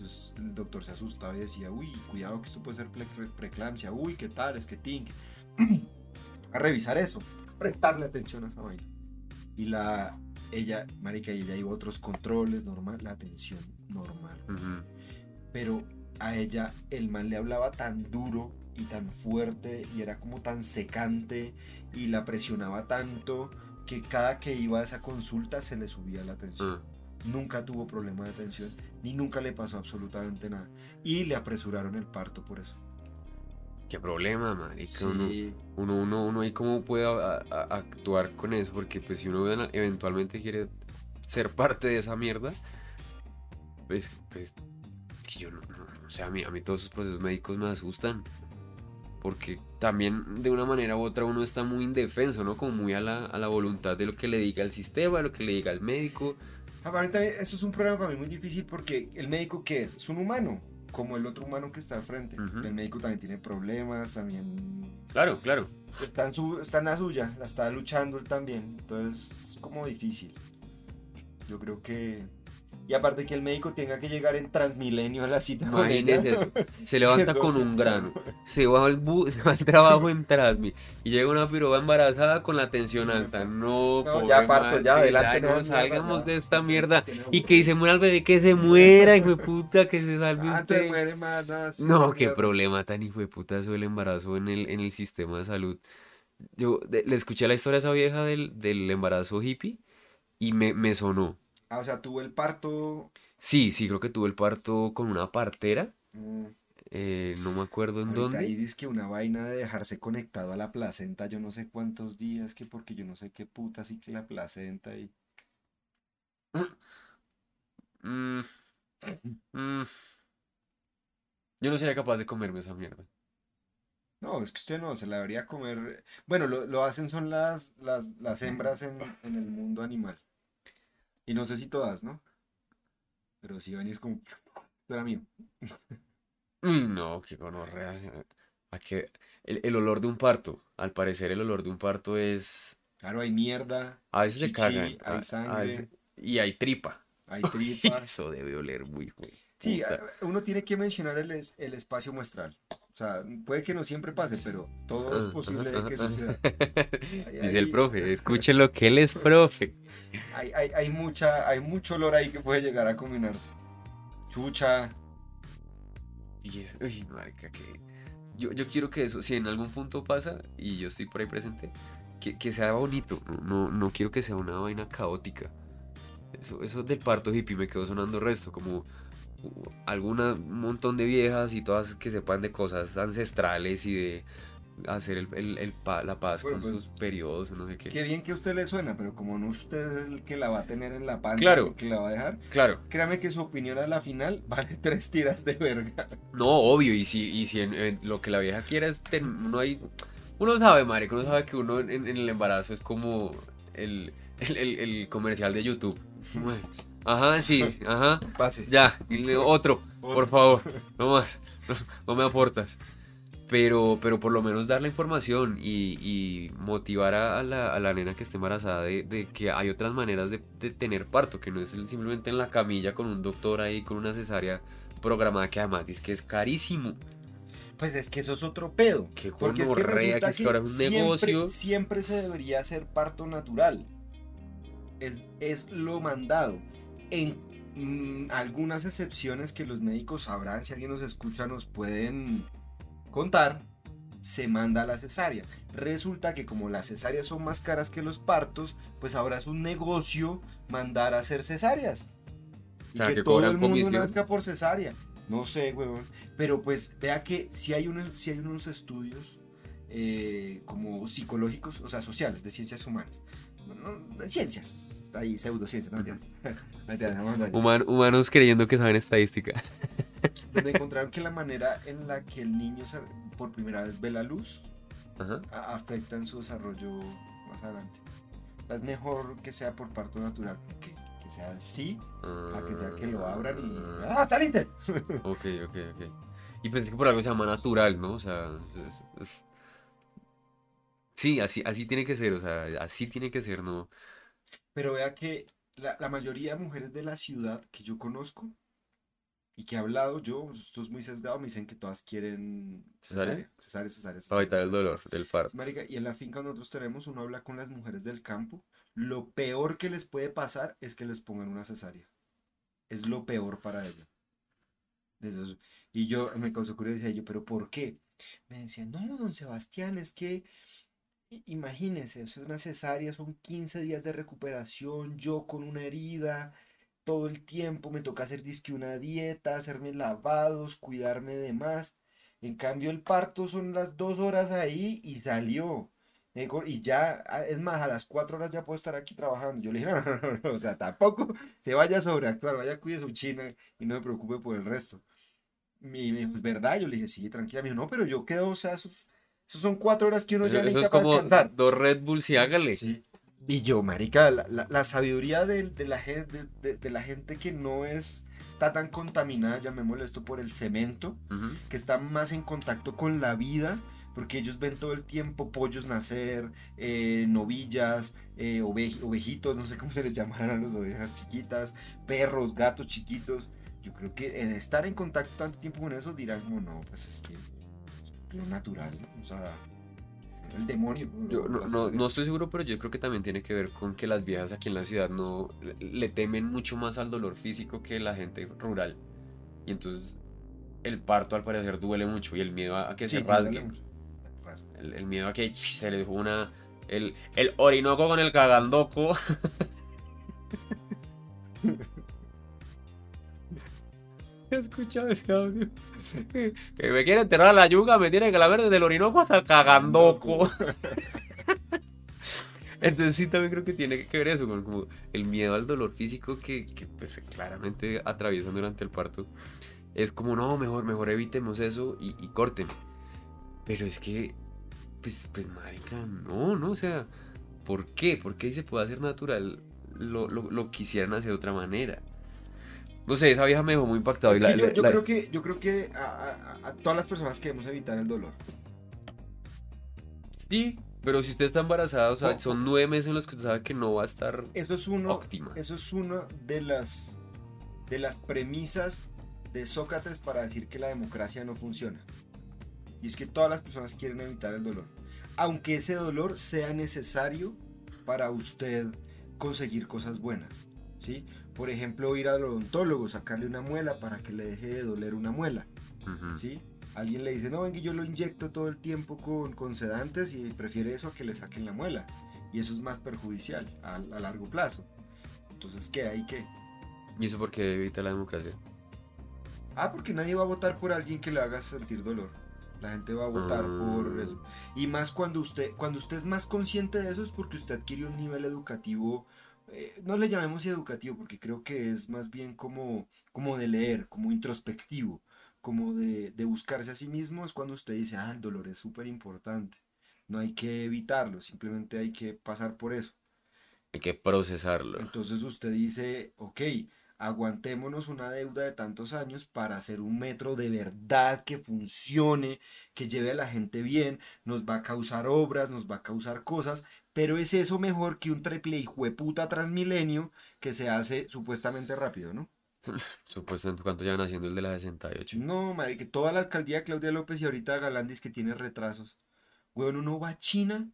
[SPEAKER 3] Entonces el doctor se asustaba y decía, uy, cuidado que esto puede ser pre- pre- preeclampsia. Uy, ¿qué tal? Es que tink. A revisar eso. Prestarle atención a esa vaina. Y la... Ella, marica, y ella iba a otros controles, normal, la atención normal pero a ella el man le hablaba tan duro y tan fuerte y era como tan secante y la presionaba tanto que cada que iba a esa consulta se le subía la tensión.
[SPEAKER 2] Ah,
[SPEAKER 3] Nunca tuvo problema de tensión, ni nunca le pasó absolutamente nada. Y le apresuraron el parto por eso.
[SPEAKER 2] qué problema, marica. Uno,
[SPEAKER 3] Sí,
[SPEAKER 2] uno, uno, uno ahí cómo puede a- a- actuar con eso, porque pues si uno ven- eventualmente quiere ser parte de esa mierda, pues, pues, es que yo no, no- o sea, a mí, a mí todos esos procesos médicos me asustan, porque también de una manera u otra uno está muy indefenso, ¿no? Como muy a la, a la voluntad de lo que le diga el sistema, lo que le diga el médico.
[SPEAKER 3] Ahorita eso es un problema para mí muy difícil porque el médico que es, es un humano, como el otro humano que está al frente. El médico también tiene problemas, también
[SPEAKER 2] Claro, claro.
[SPEAKER 3] está en, su, está en la suya, la está luchando él también. Entonces es como difícil. Yo creo que... Y aparte que el médico tenga que llegar en Transmilenio a la cita con ella.
[SPEAKER 2] Imagínese, se levanta con un grano, se va al bus, se va al trabajo en Trasmi y llega una piroba embarazada con la tensión alta. No,
[SPEAKER 3] No, ya parto, ya, adelante,
[SPEAKER 2] no,
[SPEAKER 3] no,
[SPEAKER 2] salgamos de esta mierda y que se muera el bebé, que se muera, hijo de puta, que se salve
[SPEAKER 3] Antes
[SPEAKER 2] usted.
[SPEAKER 3] muere más, no,
[SPEAKER 2] qué
[SPEAKER 3] mierda.
[SPEAKER 2] problema tan hijo de puta eso del embarazo en el, en el sistema de salud. Yo de- le escuché la historia a esa vieja del, del embarazo hippie y me, me sonó.
[SPEAKER 3] Ah, o sea, tuvo el parto...
[SPEAKER 2] Sí, sí, creo que tuvo el parto con una partera.
[SPEAKER 3] mm,
[SPEAKER 2] eh, no me acuerdo en
[SPEAKER 3] Ahorita
[SPEAKER 2] dónde.
[SPEAKER 3] ahí dice que una vaina de dejarse conectado a la placenta, yo no sé cuántos días, que porque yo no sé qué puta, así que la placenta y...
[SPEAKER 2] Mm, mm. Yo no sería capaz de comerme esa mierda.
[SPEAKER 3] No, es que usted no, se la debería comer... Bueno, lo, lo hacen son las, las, las hembras en, en el mundo animal. Y no sé si todas, ¿no? Pero si venís como... Esto era mío.
[SPEAKER 2] Uy, no, qué gonorrea. ¿A qué? El, el olor de un parto. Al parecer el olor de un parto es...
[SPEAKER 3] Claro, hay mierda,
[SPEAKER 2] A veces
[SPEAKER 3] Chichi,
[SPEAKER 2] cagan.
[SPEAKER 3] hay
[SPEAKER 2] a- a
[SPEAKER 3] sangre.
[SPEAKER 2] veces- y hay tripa.
[SPEAKER 3] hay tripas.
[SPEAKER 2] Eso debe oler muy güey.
[SPEAKER 3] Sí, uno tiene que mencionar el, el espacio muestral. O sea, puede que no siempre pase, pero todo es posible que suceda.
[SPEAKER 2] Dice el profe, escuchen lo que él es profe.
[SPEAKER 3] Hay, hay, hay, mucha, hay mucho olor ahí que puede llegar a combinarse. Chucha.
[SPEAKER 2] Y es, uy, marica, que yo, yo quiero que eso, si en algún punto pasa y yo estoy por ahí presente, que, que sea bonito. No, no, quiero que sea una vaina caótica. Eso, eso del parto hippie me quedó sonando resto, como alguna un montón de viejas y todas que sepan de cosas ancestrales y de hacer el, el- el pa- la paz
[SPEAKER 3] Bueno,
[SPEAKER 2] con
[SPEAKER 3] pues,
[SPEAKER 2] sus periodos o no sé qué.
[SPEAKER 3] Qué bien que a usted le suena, pero como no usted es el que la va a tener en la panza,
[SPEAKER 2] Claro.
[SPEAKER 3] que la va a dejar,
[SPEAKER 2] Claro,
[SPEAKER 3] créame que su opinión a la final vale tres tiras de verga.
[SPEAKER 2] no, obvio, y si, y si en, en lo que la vieja quiera es, ten- uno hay, uno sabe, marica, uno sabe que uno en, en el embarazo es como el- el comercial de YouTube. Ajá, sí, ajá,
[SPEAKER 3] Pase.
[SPEAKER 2] ya, y le- otro, por favor, no más, no, no me aportas. Pero, pero por lo menos dar la información y, y motivar a, la, a la nena que esté embarazada de, de que hay otras maneras de, de tener parto, que no es simplemente en la camilla con un doctor ahí, con una cesárea programada, que además dice que es carísimo.
[SPEAKER 3] Pues es que eso es otro pedo.
[SPEAKER 2] Qué
[SPEAKER 3] Porque es que
[SPEAKER 2] gonorrea,
[SPEAKER 3] resulta
[SPEAKER 2] que es que ahora es un
[SPEAKER 3] siempre,
[SPEAKER 2] negocio.
[SPEAKER 3] siempre se debería hacer parto natural. Es, es lo mandado. En mm, algunas excepciones que los médicos sabrán, si alguien nos escucha, nos pueden contar, se manda a la cesárea. Resulta que como las cesáreas son más caras que los partos, pues ahora es un negocio mandar a hacer cesáreas.
[SPEAKER 2] O sea,
[SPEAKER 3] que,
[SPEAKER 2] que
[SPEAKER 3] todo el mundo nazca por cesárea. No sé, huevón. Pero pues vea que si hay unos, si hay unos estudios eh, como psicológicos, o sea, sociales, de ciencias humanas. No, no, de ciencias. Ahí, pseudociencias, no.
[SPEAKER 2] Human- humanos creyendo que saben estadística.
[SPEAKER 3] Donde encontraron que la manera en la que el niño se- por primera vez ve la luz
[SPEAKER 2] Ajá.
[SPEAKER 3] a- afecta en su desarrollo más adelante. Es mejor que sea por parto natural, que, que sea así, a que sea que lo abran y... ¡Ah, saliste!
[SPEAKER 2] Ok, ok, ok. Y pensé que por algo se llama natural, ¿no? O sea, es- es- sí, así, así tiene que ser, o sea, así tiene que ser, ¿no?
[SPEAKER 3] Pero vea que la, la mayoría de mujeres de la ciudad que yo conozco y que he hablado, yo, esto es muy sesgado, me dicen que todas quieren
[SPEAKER 2] ¿Cesárea?
[SPEAKER 3] cesárea, cesárea, cesárea,
[SPEAKER 2] Para evitar el dolor del parto.
[SPEAKER 3] Marica, y en la finca nosotros tenemos, uno habla con las mujeres del campo, lo peor que les puede pasar es que les pongan una cesárea. Es lo peor para esos- Y yo me causó curiosidad, yo, ¿pero por qué? Me decían, no, don Sebastián, es que Imagínense, es una cesárea, son 15 días de recuperación, yo con una herida, todo el tiempo me toca hacer disque una dieta, hacerme lavados, cuidarme de más. En cambio, el parto son las dos horas ahí y salió. Y ya, a- es más, a las cuatro horas ya puedo estar aquí trabajando. Yo le dije, no, no, no, no, o sea, tampoco se vaya a sobreactuar, vaya, cuide su china y no me preocupe por el resto. Y me dijo, ¿es verdad? Yo le dije, sí, tranquila. Me dijo, no, pero yo quedo, o sea, esos, son cuatro horas que uno ya necesita para descansar.
[SPEAKER 2] dos Red Bulls y hágale.
[SPEAKER 3] Sí. Y yo, marica, la, la- la sabiduría de, de la gente, de, de la gente que no es, está tan contaminada, llamémosle esto por el cemento, que está más en contacto con la vida, porque ellos ven todo el tiempo pollos nacer, eh, novillas, eh, ove- ovejitos, no sé cómo se les llamarán a las ovejas chiquitas, perros, gatos chiquitos. Yo creo que en estar en contacto tanto tiempo con eso dirán como no, pues es que lo natural, ¿no? O sea, el demonio.
[SPEAKER 2] Yo no, no, no estoy seguro, pero yo creo que también tiene que ver con que las viejas aquí en la ciudad no le, temen mucho más al dolor físico que la gente rural. Y entonces el parto al parecer duele mucho y el miedo a, que
[SPEAKER 3] Sí,
[SPEAKER 2] se rasgue. El, el miedo a que se le dejó una. El, el orinoco con el cagandoco. He escuchado ese audio. Que me quiere enterrar a la yuga, me tiene que la ver desde el orinoco hasta cagandoco. Entonces sí también creo que tiene que ver eso, con como el miedo al dolor físico que, que, pues claramente atraviesan durante el parto. Es como, no, mejor, mejor evitemos eso y, y corten. Pero es que, pues, pues, marica, no, no, o sea, ¿por qué? ¿Por qué se puede hacer natural? Lo, lo, lo quisieran hacer de otra manera. No sé, esa vieja me dejó muy impactado. y la-
[SPEAKER 3] yo,
[SPEAKER 2] la-
[SPEAKER 3] yo
[SPEAKER 2] la-
[SPEAKER 3] creo que, yo creo que a, a- a todas las personas queremos evitar el dolor.
[SPEAKER 2] Sí, pero si usted está embarazada, o sea,
[SPEAKER 3] No.
[SPEAKER 2] son nueve meses en los que usted sabe que no va a estar
[SPEAKER 3] Eso es uno,
[SPEAKER 2] óptima.
[SPEAKER 3] eso es una de las de las premisas de Sócrates para decir que la democracia no funciona. Y es que todas las personas quieren evitar el dolor. Aunque ese dolor sea necesario para usted conseguir cosas buenas. ¿sí? Por ejemplo, ir al odontólogo, sacarle una muela para que le deje de doler una muela. ¿sí? Alguien le dice, no, venga, yo lo inyecto todo el tiempo con, con sedantes y prefiere eso a que le saquen la muela. Y eso es más perjudicial a, a largo plazo. Entonces, ¿qué hay que?
[SPEAKER 2] ¿Y eso por qué evita la democracia?
[SPEAKER 3] Ah, porque nadie va a votar por alguien que le haga sentir dolor. La gente va a votar por
[SPEAKER 2] Mm.
[SPEAKER 3] eso. Y más cuando usted, cuando usted es más consciente de eso es porque usted adquirió un nivel educativo, eh, no le llamemos educativo, porque creo que es más bien como, como de leer, como introspectivo, como de, de buscarse a sí mismo, es cuando usted dice, ah, el dolor es súper importante. No hay que evitarlo, simplemente hay que pasar por eso.
[SPEAKER 2] Hay que procesarlo.
[SPEAKER 3] Entonces usted dice, ok, aguantémonos una deuda de tantos años para hacer un metro de verdad que funcione, que lleve a la gente bien, nos va a causar obras, nos va a causar cosas, pero es eso mejor que un triple hijueputa transmilenio que se hace supuestamente rápido, ¿no?
[SPEAKER 2] Supuestamente, ¿cuánto llevan haciendo el de la 68?
[SPEAKER 3] No, madre, que toda la alcaldía de Claudia López y ahorita Galandis que tiene retrasos. Weón, uno va a China,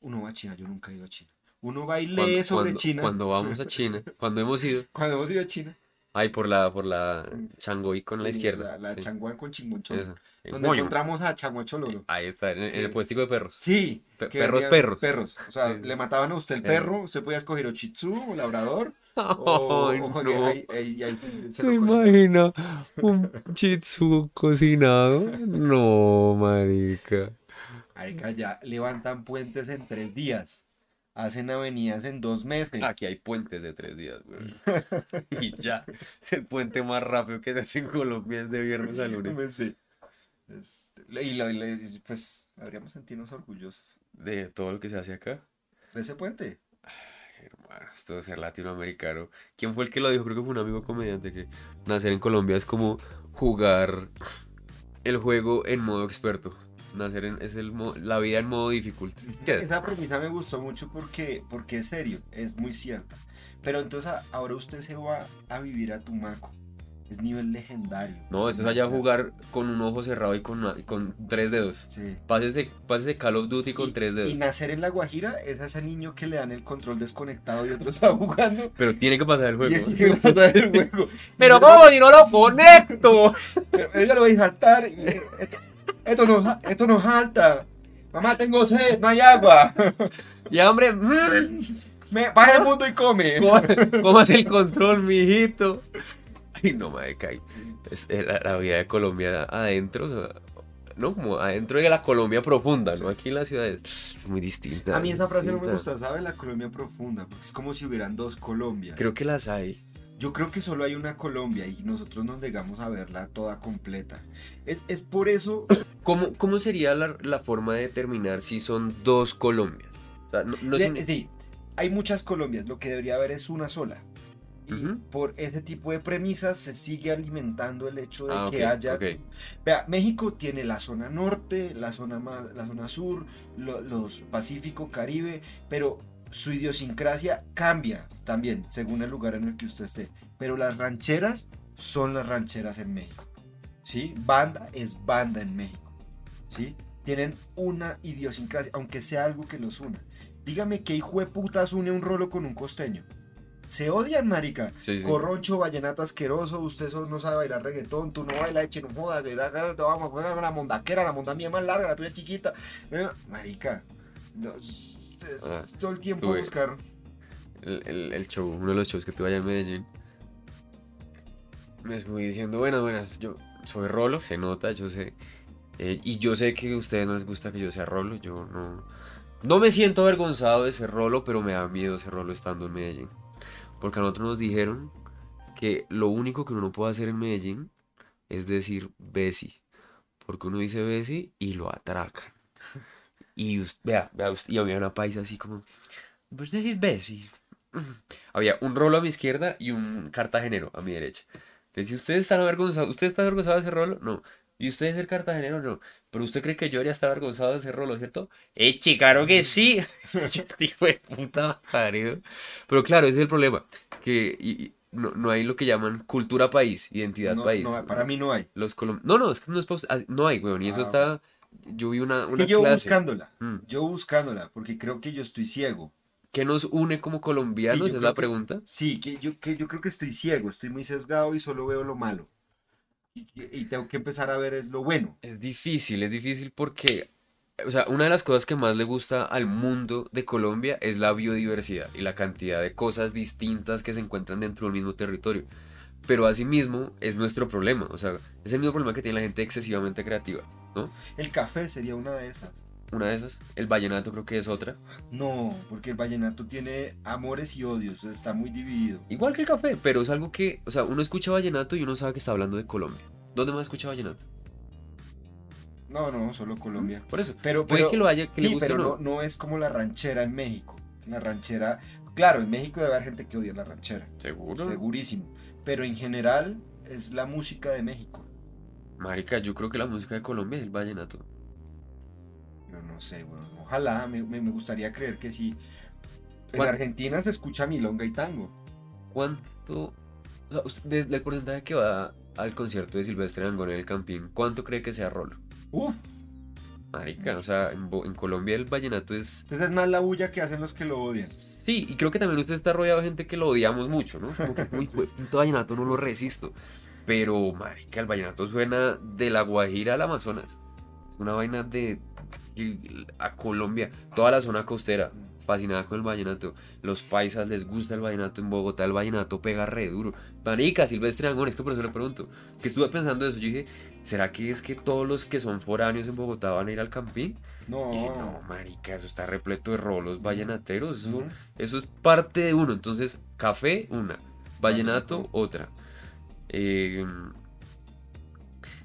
[SPEAKER 3] uno va a China, yo nunca he ido a China. Uno va y lee sobre China.
[SPEAKER 2] Cuando vamos a China, cuando hemos ido,
[SPEAKER 3] Cuando hemos ido a China.
[SPEAKER 2] Ahí por la, por la Changoy con la izquierda.
[SPEAKER 3] La, la
[SPEAKER 2] sí,
[SPEAKER 3] Changuán con Chingoncholo.
[SPEAKER 2] En
[SPEAKER 3] Donde encontramos a Changuachololo.
[SPEAKER 2] Ahí está, en, en el puestico de perros.
[SPEAKER 3] Sí.
[SPEAKER 2] Pe- perros, perros.
[SPEAKER 3] Perros. O sea,
[SPEAKER 2] Sí,
[SPEAKER 3] le mataban a usted el
[SPEAKER 2] Eh.
[SPEAKER 3] perro, usted podía escoger o Chitsu o Labrador. O,
[SPEAKER 2] Ay,
[SPEAKER 3] o
[SPEAKER 2] no.
[SPEAKER 3] ahí- ahí- ahí se
[SPEAKER 2] ¿Se
[SPEAKER 3] lo cocinaba.
[SPEAKER 2] imagina un chitsu cocinado? No, marica.
[SPEAKER 3] Marica, ya levantan puentes en tres días. Hacen avenidas en dos meses.
[SPEAKER 2] Aquí hay puentes de tres días, güey. Y ya, es el puente más rápido que se hace en Colombia es de viernes a lunes.
[SPEAKER 3] Sí. Este, y, y pues deberíamos sentirnos orgullosos
[SPEAKER 2] De todo lo que se hace acá.
[SPEAKER 3] de ese puente.
[SPEAKER 2] Hermano, esto de ser latinoamericano. ¿Quién fue el que lo dijo? Creo que fue un amigo comediante que nacer en Colombia es como jugar el juego en modo experto. Nacer en, es el la vida en modo difficult.
[SPEAKER 3] Esa premisa me gustó mucho porque, porque es serio, es muy cierta. Pero entonces ahora usted se va a vivir a Tumaco. Es nivel legendario.
[SPEAKER 2] No, eso es allá jugar con un ojo cerrado y con, una- con tres dedos.
[SPEAKER 3] Sí.
[SPEAKER 2] Pases de, pases de Call of Duty con
[SPEAKER 3] Y-
[SPEAKER 2] tres dedos.
[SPEAKER 3] Y nacer en La Guajira es a ese niño que le dan el control desconectado y otro está jugando.
[SPEAKER 2] Pero tiene que pasar el juego.
[SPEAKER 3] tiene que pasar el juego.
[SPEAKER 2] Pero ¿cómo si no lo conecto?
[SPEAKER 3] Pero ella lo va a saltar y esto, no, esto no salta. Mamá, tengo sed, no hay agua.
[SPEAKER 2] Y hombre, mm,
[SPEAKER 3] Me, baja el mundo y come.
[SPEAKER 2] ¿cómo, cómo hace el control, mijito? Ay, no, madre, cae. Es eh, la, la vida de Colombia adentro, o sea, ¿no? Como adentro de la Colombia profunda, ¿no? Aquí en la ciudad es, es muy distinta.
[SPEAKER 3] A mí esa frase no me gusta, ¿sabe? La Colombia profunda, porque es como si hubieran dos Colombias.
[SPEAKER 2] Creo que las hay.
[SPEAKER 3] Yo creo que solo hay una Colombia y nosotros nos negamos a verla toda completa. Es, es por eso,
[SPEAKER 2] ¿Cómo, cómo sería la, la forma de determinar si son dos Colombias? O sea, no, no
[SPEAKER 3] Le-
[SPEAKER 2] signi-
[SPEAKER 3] sí, hay muchas Colombias, lo que debería haber es una sola. Y por ese tipo de premisas se sigue alimentando el hecho de
[SPEAKER 2] Ah,
[SPEAKER 3] que haya...
[SPEAKER 2] ok.
[SPEAKER 3] Vea, México tiene la zona norte, la zona, ma- la zona sur, lo- los Pacífico, Caribe, pero su idiosincrasia cambia también según el lugar en el que usted esté. Pero las rancheras son las rancheras en México. ¿Sí? Banda es banda en México. ¿Sí? Tienen una idiosincrasia, aunque sea algo que los una. Dígame qué hijo de putas une un rolo con un costeño. Se odian, marica.
[SPEAKER 2] Sí, sí.
[SPEAKER 3] Corroncho, vallenato asqueroso, usted solo no sabe bailar reggaetón, tú no bailas eche, no te vamos la mondaquera, la monda mía más larga, la tuya chiquita. Marica, es-
[SPEAKER 2] Ah,
[SPEAKER 3] todo el tiempo
[SPEAKER 2] tuve-
[SPEAKER 3] buscar.
[SPEAKER 2] el, el- el show, uno de los shows que tuve allá en Medellín. Me fui diciendo, buenas, buenas, yo soy Rolo, se nota, yo sé. eh, y yo sé que a ustedes no les gusta que yo sea Rolo, yo no... No me siento avergonzado de ser Rolo, pero me da miedo ser Rolo estando en Medellín. Porque a nosotros nos dijeron que lo único que uno no puede hacer en Medellín es decir Bessie. Porque uno dice Bessie y lo atracan. Y vea, vea, us- y había una paisa así como, pues decís Bessie. Había un rolo a mi izquierda y un cartagenero a mi derecha. Entonces, si ustedes están avergonzados, ¿usted está avergonzado de ese rolo? No. ¿Y usted es el cartagenero? No. Pero usted cree que yo debería estar avergonzado de ese rolo, ¿cierto? ¡Eh, claro que sí! Este hijo de puta. Pero claro, ese es el problema. Que y- y no, no hay lo que llaman cultura país, identidad
[SPEAKER 3] No,
[SPEAKER 2] país.
[SPEAKER 3] no, para mí no hay.
[SPEAKER 2] Los colom- No, no, es que no es ah, No hay, weón. Y eso
[SPEAKER 3] Ah,
[SPEAKER 2] está. Yo vi una, una
[SPEAKER 3] yo
[SPEAKER 2] clase.
[SPEAKER 3] buscándola,
[SPEAKER 2] Mm.
[SPEAKER 3] yo buscándola, porque creo que yo estoy ciego.
[SPEAKER 2] ¿Qué nos une como colombianos?
[SPEAKER 3] Sí,
[SPEAKER 2] es la
[SPEAKER 3] que-
[SPEAKER 2] pregunta.
[SPEAKER 3] Sí, que yo, que yo creo que estoy ciego, estoy muy sesgado y solo veo lo malo. Y, y tengo que empezar a ver es lo bueno.
[SPEAKER 2] Es difícil, es difícil porque, o sea, una de las cosas que más le gusta al mundo de Colombia es la biodiversidad y la cantidad de cosas distintas que se encuentran dentro del mismo territorio. Pero asimismo es nuestro problema, o sea, es el mismo problema que tiene la gente excesivamente creativa, ¿no?
[SPEAKER 3] El café sería una de esas.
[SPEAKER 2] Una de esas, el vallenato creo que es otra.
[SPEAKER 3] No, porque el vallenato tiene amores y odios, está muy dividido.
[SPEAKER 2] Igual que el café, pero es algo que, o sea, uno escucha vallenato y uno sabe que está hablando de Colombia. ¿Dónde más escucha vallenato?
[SPEAKER 3] No, no, solo Colombia.
[SPEAKER 2] Por eso.
[SPEAKER 3] Pero,
[SPEAKER 2] Puede
[SPEAKER 3] pero-
[SPEAKER 2] que lo haya, que le
[SPEAKER 3] sí,
[SPEAKER 2] guste
[SPEAKER 3] pero no.
[SPEAKER 2] no
[SPEAKER 3] es como la ranchera en México. La ranchera, claro, en México debe haber gente que odia la ranchera,
[SPEAKER 2] Seguro.
[SPEAKER 3] segurísimo. Pero en general es la música de México.
[SPEAKER 2] Marica, yo creo que la música de Colombia es el vallenato.
[SPEAKER 3] Yo no sé, bueno, ojalá, me, gustaría creer que sí. En
[SPEAKER 2] ¿Cuál-
[SPEAKER 3] Argentina se escucha milonga y tango.
[SPEAKER 2] ¿Cuánto, o sea, usted, desde el porcentaje que va al concierto de Silvestre Dangond en el Campín, cuánto cree que sea rolo?
[SPEAKER 3] Uf,
[SPEAKER 2] Marica, o sea, en, Colombia el vallenato es...
[SPEAKER 3] entonces es más la bulla que hacen los que lo odian.
[SPEAKER 2] Sí, y creo que también usted está rodeado de gente que lo odiamos mucho, ¿no? Como que, uy, vallenato no lo resisto. Pero, marica, el vallenato suena de la Guajira al Amazonas. Es una vaina de... a Colombia, toda la zona costera, fascinada con el vallenato. Los paisas les gusta el vallenato en Bogotá, el vallenato pega re duro. Marica, Silvestre Dangond, es que por eso le pregunto. Que estuve pensando eso, yo dije, ¿será que es que todos los que son foráneos en Bogotá van a ir al Campín?
[SPEAKER 3] No,
[SPEAKER 2] Y no, marica, eso está repleto de rolos vallenateros. Eso,
[SPEAKER 3] Ujú.
[SPEAKER 2] eso es parte de uno. Entonces, café, una. Vallenato,
[SPEAKER 3] Vallenato.
[SPEAKER 2] otra. Eh,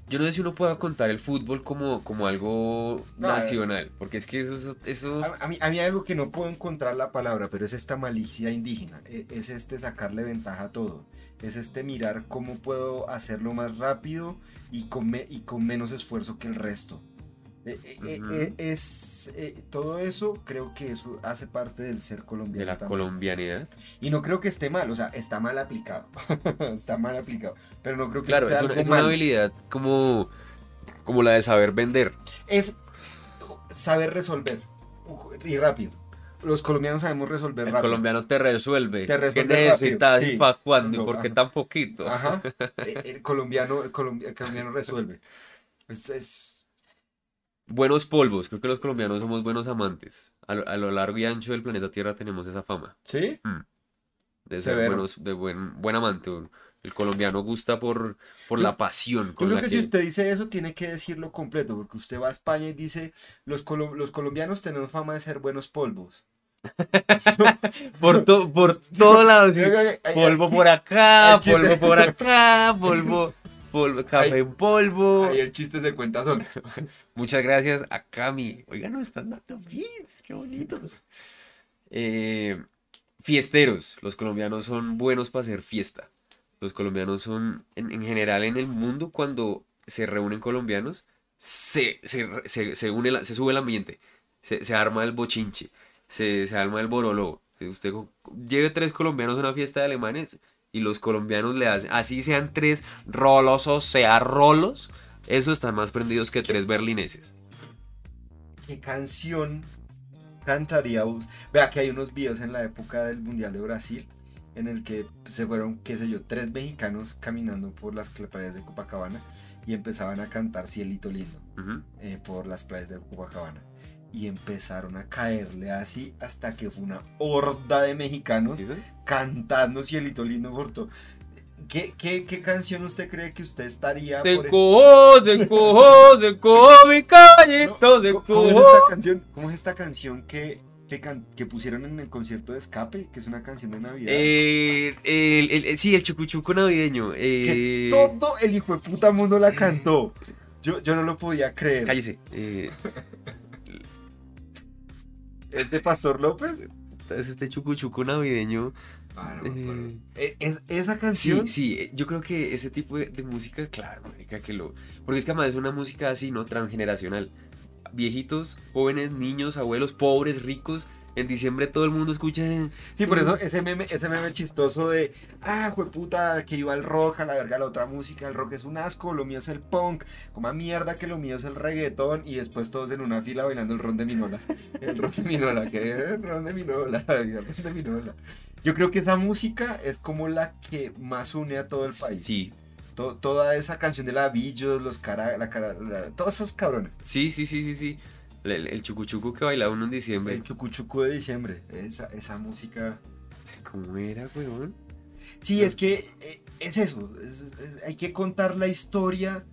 [SPEAKER 2] yo no sé si uno pueda contar el fútbol como, como algo
[SPEAKER 3] No,
[SPEAKER 2] nacional. Porque es que eso... eso-
[SPEAKER 3] A, a mí, a mí algo que no puedo encontrar la palabra, pero es esta malicia indígena. E- Es este sacarle ventaja a todo. Es este mirar cómo puedo hacerlo más rápido y con, me- y con menos esfuerzo que el resto. E- e- e-
[SPEAKER 2] Ujú.
[SPEAKER 3] e- es, eh, todo eso creo que eso hace parte del ser colombiano.
[SPEAKER 2] de la
[SPEAKER 3] también.
[SPEAKER 2] colombianidad.
[SPEAKER 3] Y no creo que esté mal, o sea, está mal aplicado. está mal aplicado. Pero no creo que
[SPEAKER 2] Claro,
[SPEAKER 3] esté
[SPEAKER 2] es una,
[SPEAKER 3] algo
[SPEAKER 2] es una habilidad como, como la de saber vender.
[SPEAKER 3] Es saber resolver y rápido. Los colombianos sabemos resolver
[SPEAKER 2] El
[SPEAKER 3] rápido.
[SPEAKER 2] colombiano te resuelve.
[SPEAKER 3] Te resuelve
[SPEAKER 2] ¿Qué necesitas
[SPEAKER 3] sí.
[SPEAKER 2] y para cuándo? ¿Y
[SPEAKER 3] No,
[SPEAKER 2] por qué tan poquito?
[SPEAKER 3] Ajá. Eh, El colombiano, el colombi- el colombiano resuelve. Es, es-
[SPEAKER 2] buenos polvos. Creo que los colombianos somos buenos amantes. A lo, a lo largo y ancho del planeta Tierra tenemos esa fama
[SPEAKER 3] ¿Sí?
[SPEAKER 2] de ser buenos, de buen, buen amante. El colombiano gusta por, por
[SPEAKER 3] Yo-
[SPEAKER 2] la pasión
[SPEAKER 3] Yo creo
[SPEAKER 2] la
[SPEAKER 3] que
[SPEAKER 2] que...
[SPEAKER 3] si usted dice eso, tiene que decirlo completo, porque usted va a España y dice, los, colo- los colombianos tenemos fama de ser buenos polvos.
[SPEAKER 2] Por, to- por todos lados.
[SPEAKER 3] creo que-
[SPEAKER 2] Polvo
[SPEAKER 3] sí,
[SPEAKER 2] por acá, polvo por acá, polvo, polvo, café
[SPEAKER 3] Ahí-
[SPEAKER 2] en polvo.
[SPEAKER 3] Ahí el chiste se cuenta solo.
[SPEAKER 2] Muchas gracias a Cami. Oigan, nos están dando beats, qué bonitos. Eh, fiesteros. Los colombianos son buenos para hacer fiesta. Los colombianos son, en, en general en el mundo, cuando se reúnen colombianos, se, se, se, se une la- se sube el ambiente, se, arma el bochinche, se, arma el borolo. Usted co- lleve tres colombianos a una fiesta de alemanes y los colombianos le hacen, así sean tres rolos o sea rolos, esos están más prendidos que tres berlineses.
[SPEAKER 3] ¿Qué canción cantaría vos? Vea que hay unos videos en la época del Mundial de Brasil en el que se fueron, qué sé yo, tres mexicanos caminando por las playas de Copacabana y empezaban a cantar Cielito Lindo eh, por las playas de Copacabana. Y empezaron a caerle así hasta que fue una horda de mexicanos cantando Cielito Lindo por todo. ¿Qué, qué, qué canción usted cree que usted estaría
[SPEAKER 2] Se
[SPEAKER 3] por
[SPEAKER 2] cojó, se cojó, se cojó mi
[SPEAKER 3] No,
[SPEAKER 2] callito, se
[SPEAKER 3] ¿Cómo cómo es
[SPEAKER 2] cojó.
[SPEAKER 3] esta canción? ¿Cómo es esta canción que, que, can- que pusieron en el concierto de Escape? Que es una canción de Navidad.
[SPEAKER 2] Eh, el, el- sí, el chucuchuco navideño.
[SPEAKER 3] que
[SPEAKER 2] Eh,
[SPEAKER 3] todo el hijo de puta mundo la cantó. Yo, yo no lo podía creer.
[SPEAKER 2] cállese. eh,
[SPEAKER 3] ¿Es de Pastor López?
[SPEAKER 2] es este chucuchuco navideño.
[SPEAKER 3] Ah, no
[SPEAKER 2] eh,
[SPEAKER 3] Eh, ¿Es, esa canción?
[SPEAKER 2] sí, eh, yo creo que ese tipo de, de música, claro, marica, que lo. Porque es que además es una música así, ¿no? Transgeneracional. Viejitos, jóvenes, niños, abuelos, pobres, ricos. En diciembre todo el mundo escucha.
[SPEAKER 3] Sí, por eso ese meme, ese meme chistoso de, ah, puta, que iba el rock, a la verga la otra música, el rock es un asco, lo mío es el punk, como mierda que lo mío es el reggaetón, y después todos en una fila bailando el ron de Minola. El ron de Minola, que el ron de Minola, el ron de Minola. Yo creo que esa música es como la que más une a todo el país.
[SPEAKER 2] Sí,
[SPEAKER 3] To- toda esa canción de la Villos, los cara, la cara, la- todos esos cabrones.
[SPEAKER 2] sí, sí, sí, sí, sí. El, el- chucuchuco que bailaba uno en diciembre.
[SPEAKER 3] El chucuchuco de diciembre, esa, esa música.
[SPEAKER 2] ¿Cómo era, weón?
[SPEAKER 3] Sí, es que eh, es eso. es- es- hay que contar la historia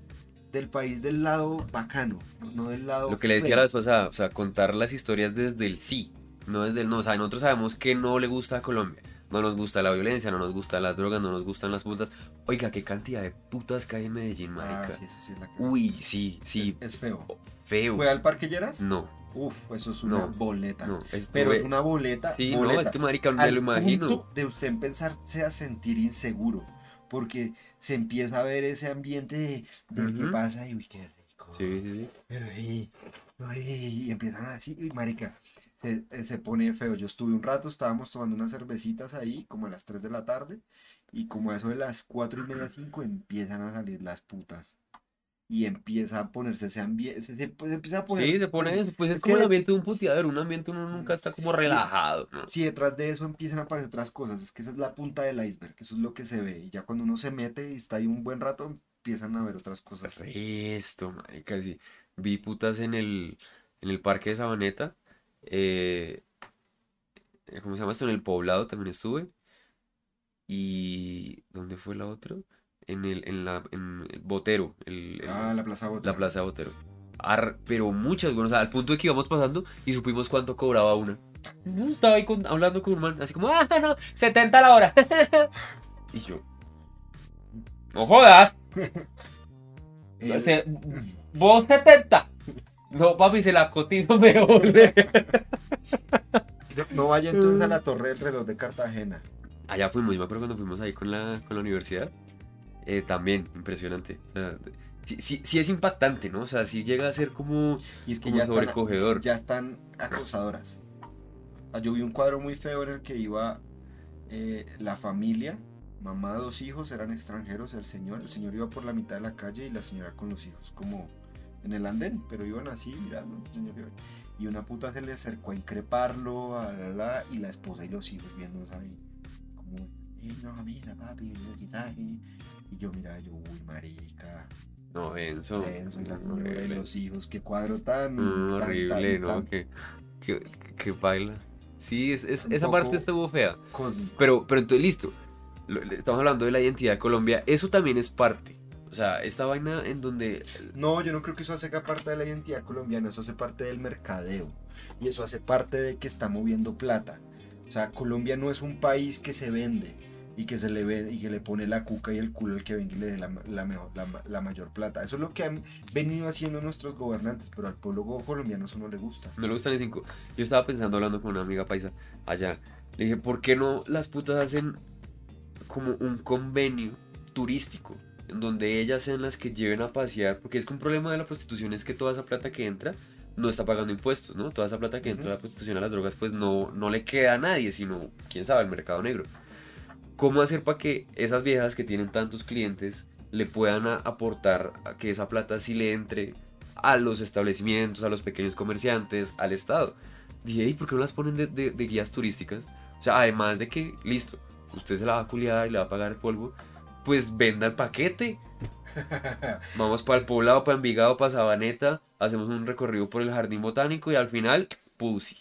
[SPEAKER 3] del país del lado bacano, no del lado.
[SPEAKER 2] Lo que le decía la vez pasada, o sea, contar las historias desde el sí, no desde el no. O sea, nosotros sabemos que no le gusta a Colombia. No nos gusta la violencia, no nos gustan las drogas, no nos gustan las putas. Oiga, qué cantidad de putas que hay en Medellín,
[SPEAKER 3] Ah,
[SPEAKER 2] marica.
[SPEAKER 3] sí, eso sí es la que-
[SPEAKER 2] Uy, sí, sí,
[SPEAKER 3] Es, es feo.
[SPEAKER 2] Feo.
[SPEAKER 3] ¿Fue al Parque Lleras?
[SPEAKER 2] No,
[SPEAKER 3] Uf, eso es una
[SPEAKER 2] No,
[SPEAKER 3] boleta.
[SPEAKER 2] no. estuve-
[SPEAKER 3] Pero es una boleta.
[SPEAKER 2] Sí, no,
[SPEAKER 3] boleta.
[SPEAKER 2] es que marica, me lo imagino.
[SPEAKER 3] punto de usted empezarse a sentir inseguro. Porque se empieza a ver ese ambiente de, de qué
[SPEAKER 2] Ujú.
[SPEAKER 3] pasa y uy, qué rico.
[SPEAKER 2] Sí, sí, sí.
[SPEAKER 3] Ay, ay, y empiezan así, y marica, se, eh, se pone feo. Yo estuve un rato, estábamos tomando unas cervecitas ahí, como a las 3 de la tarde, y como a eso de las 4 y media, 5, empiezan a salir las putas. Y empieza a ponerse ese ambiente, se, se- pues, empieza a poner...
[SPEAKER 2] Sí, se pone eso. Pues es,
[SPEAKER 3] es
[SPEAKER 2] como
[SPEAKER 3] que-
[SPEAKER 2] el ambiente de un puteadero. Un ambiente uno nunca está como relajado. ¿no?
[SPEAKER 3] Si detrás de eso empiezan a aparecer otras cosas, es que esa es la punta del iceberg, eso es lo que se ve. Y ya cuando uno se mete y está ahí un buen rato, empiezan a ver otras cosas.
[SPEAKER 2] Esto, marica, sí. Vi putas en el, en el parque de Sabaneta. eh, eh, ¿cómo se llama esto? En el Poblado también estuve. Y... ¿Dónde fue la otra? En el, en la, en el Botero. El, el-
[SPEAKER 3] Ah, la Plaza Botero.
[SPEAKER 2] la Plaza Botero. Ar- pero muchas, bueno, o sea, al punto de que íbamos pasando y supimos cuánto cobraba una. No, estaba ahí con- hablando con un man, así como, ah, no, 70 la hora. y yo, no jodas. O sea, vos 70. No, papi, se la cotizo mejor.
[SPEAKER 3] No vaya entonces a la torre del reloj de Cartagena.
[SPEAKER 2] Allá fuimos, yo me acuerdo cuando fuimos ahí con la, con la universidad. Eh, también, impresionante. O sea, sí, sí, sí es impactante, ¿no? O sea, sí llega a ser como,
[SPEAKER 3] Y es que
[SPEAKER 2] como
[SPEAKER 3] ya están,
[SPEAKER 2] sobrecogedor.
[SPEAKER 3] ya están acosadoras. Ah, Yo vi un cuadro muy feo en el que iba eh, la familia, mamá, dos hijos, eran extranjeros, el señor, el señor iba por la mitad de la calle y la señora con los hijos, como en el andén, pero iban así mirando, el señor iba- y una puta se le acercó a increparlo, a la, la, y la esposa y los hijos viéndose ahí, como, "Eh, no, mira papi, quitaste". Y yo miraba, yo, uy, marica,
[SPEAKER 2] No, denso.
[SPEAKER 3] Denso, y la señora y
[SPEAKER 2] horrible.
[SPEAKER 3] los hijos, qué cuadro tan.
[SPEAKER 2] Mm,
[SPEAKER 3] tan,
[SPEAKER 2] horrible,
[SPEAKER 3] tan,
[SPEAKER 2] ¿no?
[SPEAKER 3] tan
[SPEAKER 2] Que, que, que baila. Sí, es, es- esa parte estuvo fea.
[SPEAKER 3] cósmico.
[SPEAKER 2] Pero, pero entonces, listo. Estamos hablando de la identidad de Colombia. Eso también es parte. O sea, esta vaina en donde.
[SPEAKER 3] No, yo no creo que eso hace parte de la identidad colombiana, eso hace parte del mercadeo. Y eso hace parte de que está moviendo plata. O sea, Colombia no es un país que se vende y que se le ve y que le pone la cuca y el culo al que venga y le dé la, la mejor, la, ma- la mayor plata. Eso es lo que han venido haciendo nuestros gobernantes, pero al pueblo colombiano eso no le gusta.
[SPEAKER 2] No le gustan ni cinco. Yo estaba pensando hablando con una amiga paisa allá. Le dije, ¿por qué no las putas hacen como un convenio turístico? En donde ellas sean las que lleven a pasear. Porque es que un problema de la prostitución es que toda esa plata que entra no está pagando impuestos, ¿no? Toda esa plata que entra de la prostitución a las drogas, pues no, no le queda a nadie, sino, quién sabe, al mercado negro. ¿Cómo hacer para que esas viejas que tienen tantos clientes le puedan a- aportar a que esa plata sí le entre a los establecimientos, a los pequeños comerciantes, al Estado? Dije, ¿y por qué no las ponen de, de- de guías turísticas? O sea, además de que, listo, usted se la va a culiar y le va a pagar el polvo, pues venda el paquete. Vamos para el poblado, para Envigado, para Sabaneta, hacemos un recorrido por el jardín botánico y al final, pussy.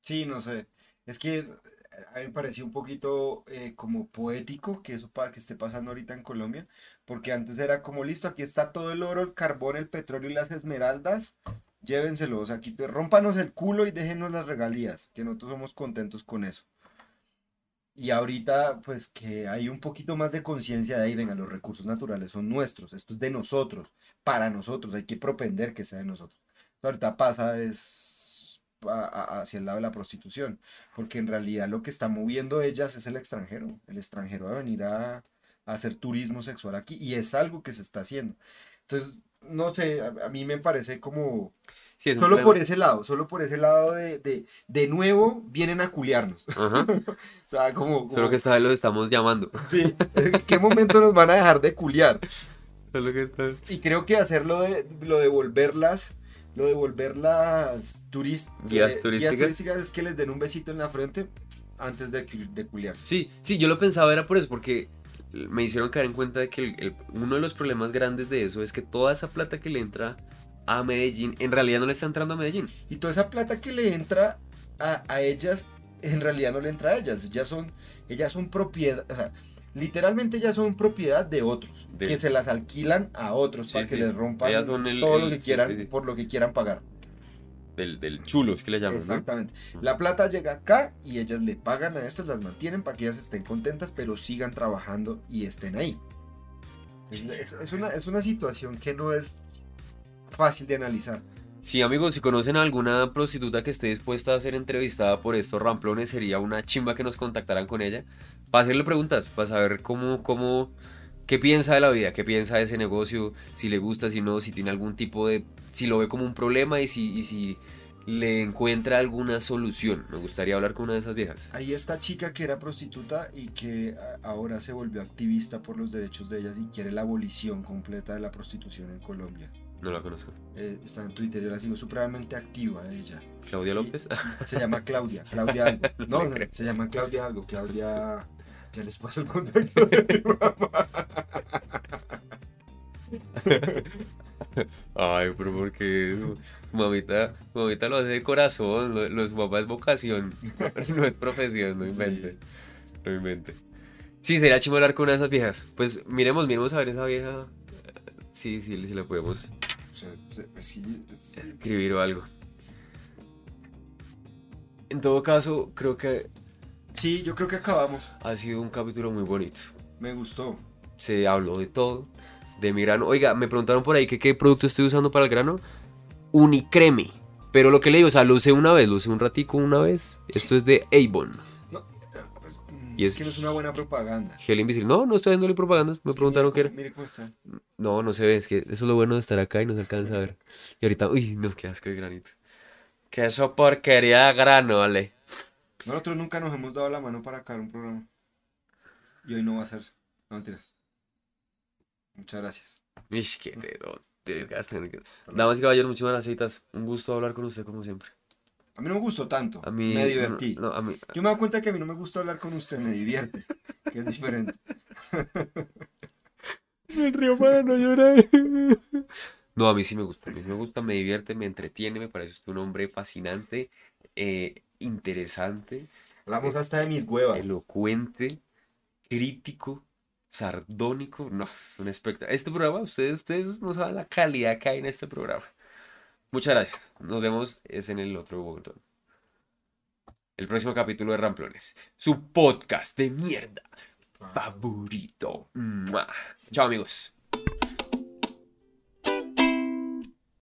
[SPEAKER 3] Sí, no sé. Es que a mí me pareció un poquito eh, como poético que eso pa- que esté pasando ahorita en Colombia, porque antes era como listo, aquí está todo el oro, el carbón, el petróleo y las esmeraldas, llévenselos, aquí te, el culo y déjenos las regalías, que nosotros somos contentos con eso. Y ahorita, pues que hay un poquito más de conciencia de ahí, venga, los recursos naturales son nuestros, esto es de nosotros, para nosotros, hay que propender que sea de nosotros. Ahorita pasa es a- a- hacia el lado de la prostitución, porque en realidad lo que está moviendo ellas es el extranjero, el extranjero va a venir a, a hacer turismo sexual aquí y es algo que se está haciendo. Entonces, no sé, a, mí me parece como,
[SPEAKER 2] Sí,
[SPEAKER 3] solo
[SPEAKER 2] problema.
[SPEAKER 3] por ese lado, solo por ese lado de, de, de nuevo vienen a culiarnos.
[SPEAKER 2] Ajá.
[SPEAKER 3] O sea, como,
[SPEAKER 2] Solo
[SPEAKER 3] como-
[SPEAKER 2] que esta vez lo estamos llamando.
[SPEAKER 3] sí, ¿en qué momento nos van a dejar de culiar?
[SPEAKER 2] Solo que esta
[SPEAKER 3] Y creo que hacerlo de lo de volverlas, lo de volverlas turist,
[SPEAKER 2] Guías
[SPEAKER 3] eh,
[SPEAKER 2] turísticas.
[SPEAKER 3] es que les den un besito en la frente antes de, de culiarse.
[SPEAKER 2] Sí, sí, yo lo pensaba era por eso, porque me hicieron caer en cuenta de que el- el- uno de los problemas grandes de eso es que toda esa plata que le entra a Medellín, en realidad no le está entrando a Medellín.
[SPEAKER 3] Y toda esa plata que le entra a, a ellas, en realidad no le entra a ellas. Ellas son, ellas son propiedad, o sea, literalmente ellas son propiedad de otros,
[SPEAKER 2] De-
[SPEAKER 3] que se las alquilan a otros
[SPEAKER 2] Sí,
[SPEAKER 3] para que
[SPEAKER 2] sí.
[SPEAKER 3] les rompan
[SPEAKER 2] el-
[SPEAKER 3] todo
[SPEAKER 2] el-
[SPEAKER 3] lo que quieran,
[SPEAKER 2] sí,
[SPEAKER 3] por lo que quieran pagar.
[SPEAKER 2] Del, del chulo, es que le llaman, ¿no?
[SPEAKER 3] Exactamente. La plata llega acá y ellas le pagan a estas, las mantienen para que ellas estén contentas, pero sigan trabajando y estén ahí. Es- es una, es una situación que no es fácil de analizar.
[SPEAKER 2] Sí, amigos, si conocen a alguna prostituta que esté dispuesta a ser entrevistada por estos ramplones, sería una chimba que nos contactaran con ella para hacerle preguntas, para saber cómo, cómo, qué piensa de la vida, qué piensa de ese negocio, si le gusta, si no, si tiene algún tipo de, si lo ve como un problema y si, y si le encuentra alguna solución. Me gustaría hablar con una de esas viejas.
[SPEAKER 3] Ahí esta chica que era prostituta y que ahora se volvió activista por los derechos de ellas y quiere la abolición completa de la prostitución en Colombia.
[SPEAKER 2] No la conozco.
[SPEAKER 3] Eh, está en Twitter, yo la sigo supremamente activa ella.
[SPEAKER 2] Claudia López.
[SPEAKER 3] Se llama Claudia, Claudia algo. No, no,
[SPEAKER 2] creo.
[SPEAKER 3] se llama Claudia algo, Claudia... Ya les paso el contacto de mi mamá.
[SPEAKER 2] Ay, pero porque mamita, mamita lo hace de corazón, lo, lo su mamá es vocación, no es profesión, no
[SPEAKER 3] Sí.
[SPEAKER 2] invente, no invente. Sí, sería chimo hablar con una de esas viejas. Pues miremos, miremos a ver esa vieja. Sí, sí, si la podemos
[SPEAKER 3] sí.
[SPEAKER 2] escribir o algo. En todo caso, creo que
[SPEAKER 3] Sí, yo creo que acabamos.
[SPEAKER 2] ha sido un capítulo muy bonito.
[SPEAKER 3] Me gustó.
[SPEAKER 2] Se habló de todo, de mi grano. Oiga, me preguntaron por ahí que qué producto estoy usando para el grano. Unicreme. Pero lo que le digo, o sea, lo usé una vez, lo usé un ratico una vez. Esto es de Avon.
[SPEAKER 3] Y
[SPEAKER 2] Y
[SPEAKER 3] es,
[SPEAKER 2] es-
[SPEAKER 3] que no es una buena propaganda.
[SPEAKER 2] Gel invisible. No, no estoy haciéndole propaganda. Me
[SPEAKER 3] Es
[SPEAKER 2] preguntaron qué era.
[SPEAKER 3] Mire cómo está.
[SPEAKER 2] No, no se ve. Es que eso es lo bueno de estar acá y no se alcanza a ver. Y ahorita, uy, no, qué asco de granito. Que eso porquería de grano, vale.
[SPEAKER 3] Nosotros nunca nos hemos dado la mano para acabar un programa. Y hoy no va a ser. No mentiras. Muchas gracias.
[SPEAKER 2] Ish, qué dedo. Damas y caballeros, muchísimas gracias. Un gusto hablar con usted como siempre.
[SPEAKER 3] A mí no me gustó tanto.
[SPEAKER 2] A mí.
[SPEAKER 3] me divertí.
[SPEAKER 2] No, a mí.
[SPEAKER 3] Yo me doy cuenta que a mí no me gusta hablar con usted, me divierte. Que es diferente.
[SPEAKER 2] Me río para no llorar. No, a mí sí me gusta, a mí sí me gusta, me divierte, me entretiene, me parece usted un hombre fascinante, eh, interesante,
[SPEAKER 3] Hablamos hasta de mis huevas.
[SPEAKER 2] elocuente, crítico, sardónico. No, es un espectáculo. Este programa, ustedes, ustedes no saben la calidad que hay en este programa. Muchas gracias. Nos vemos es en el otro botón. El próximo capítulo de Ramplones. Su podcast de mierda favorito. Mua. Chao amigos.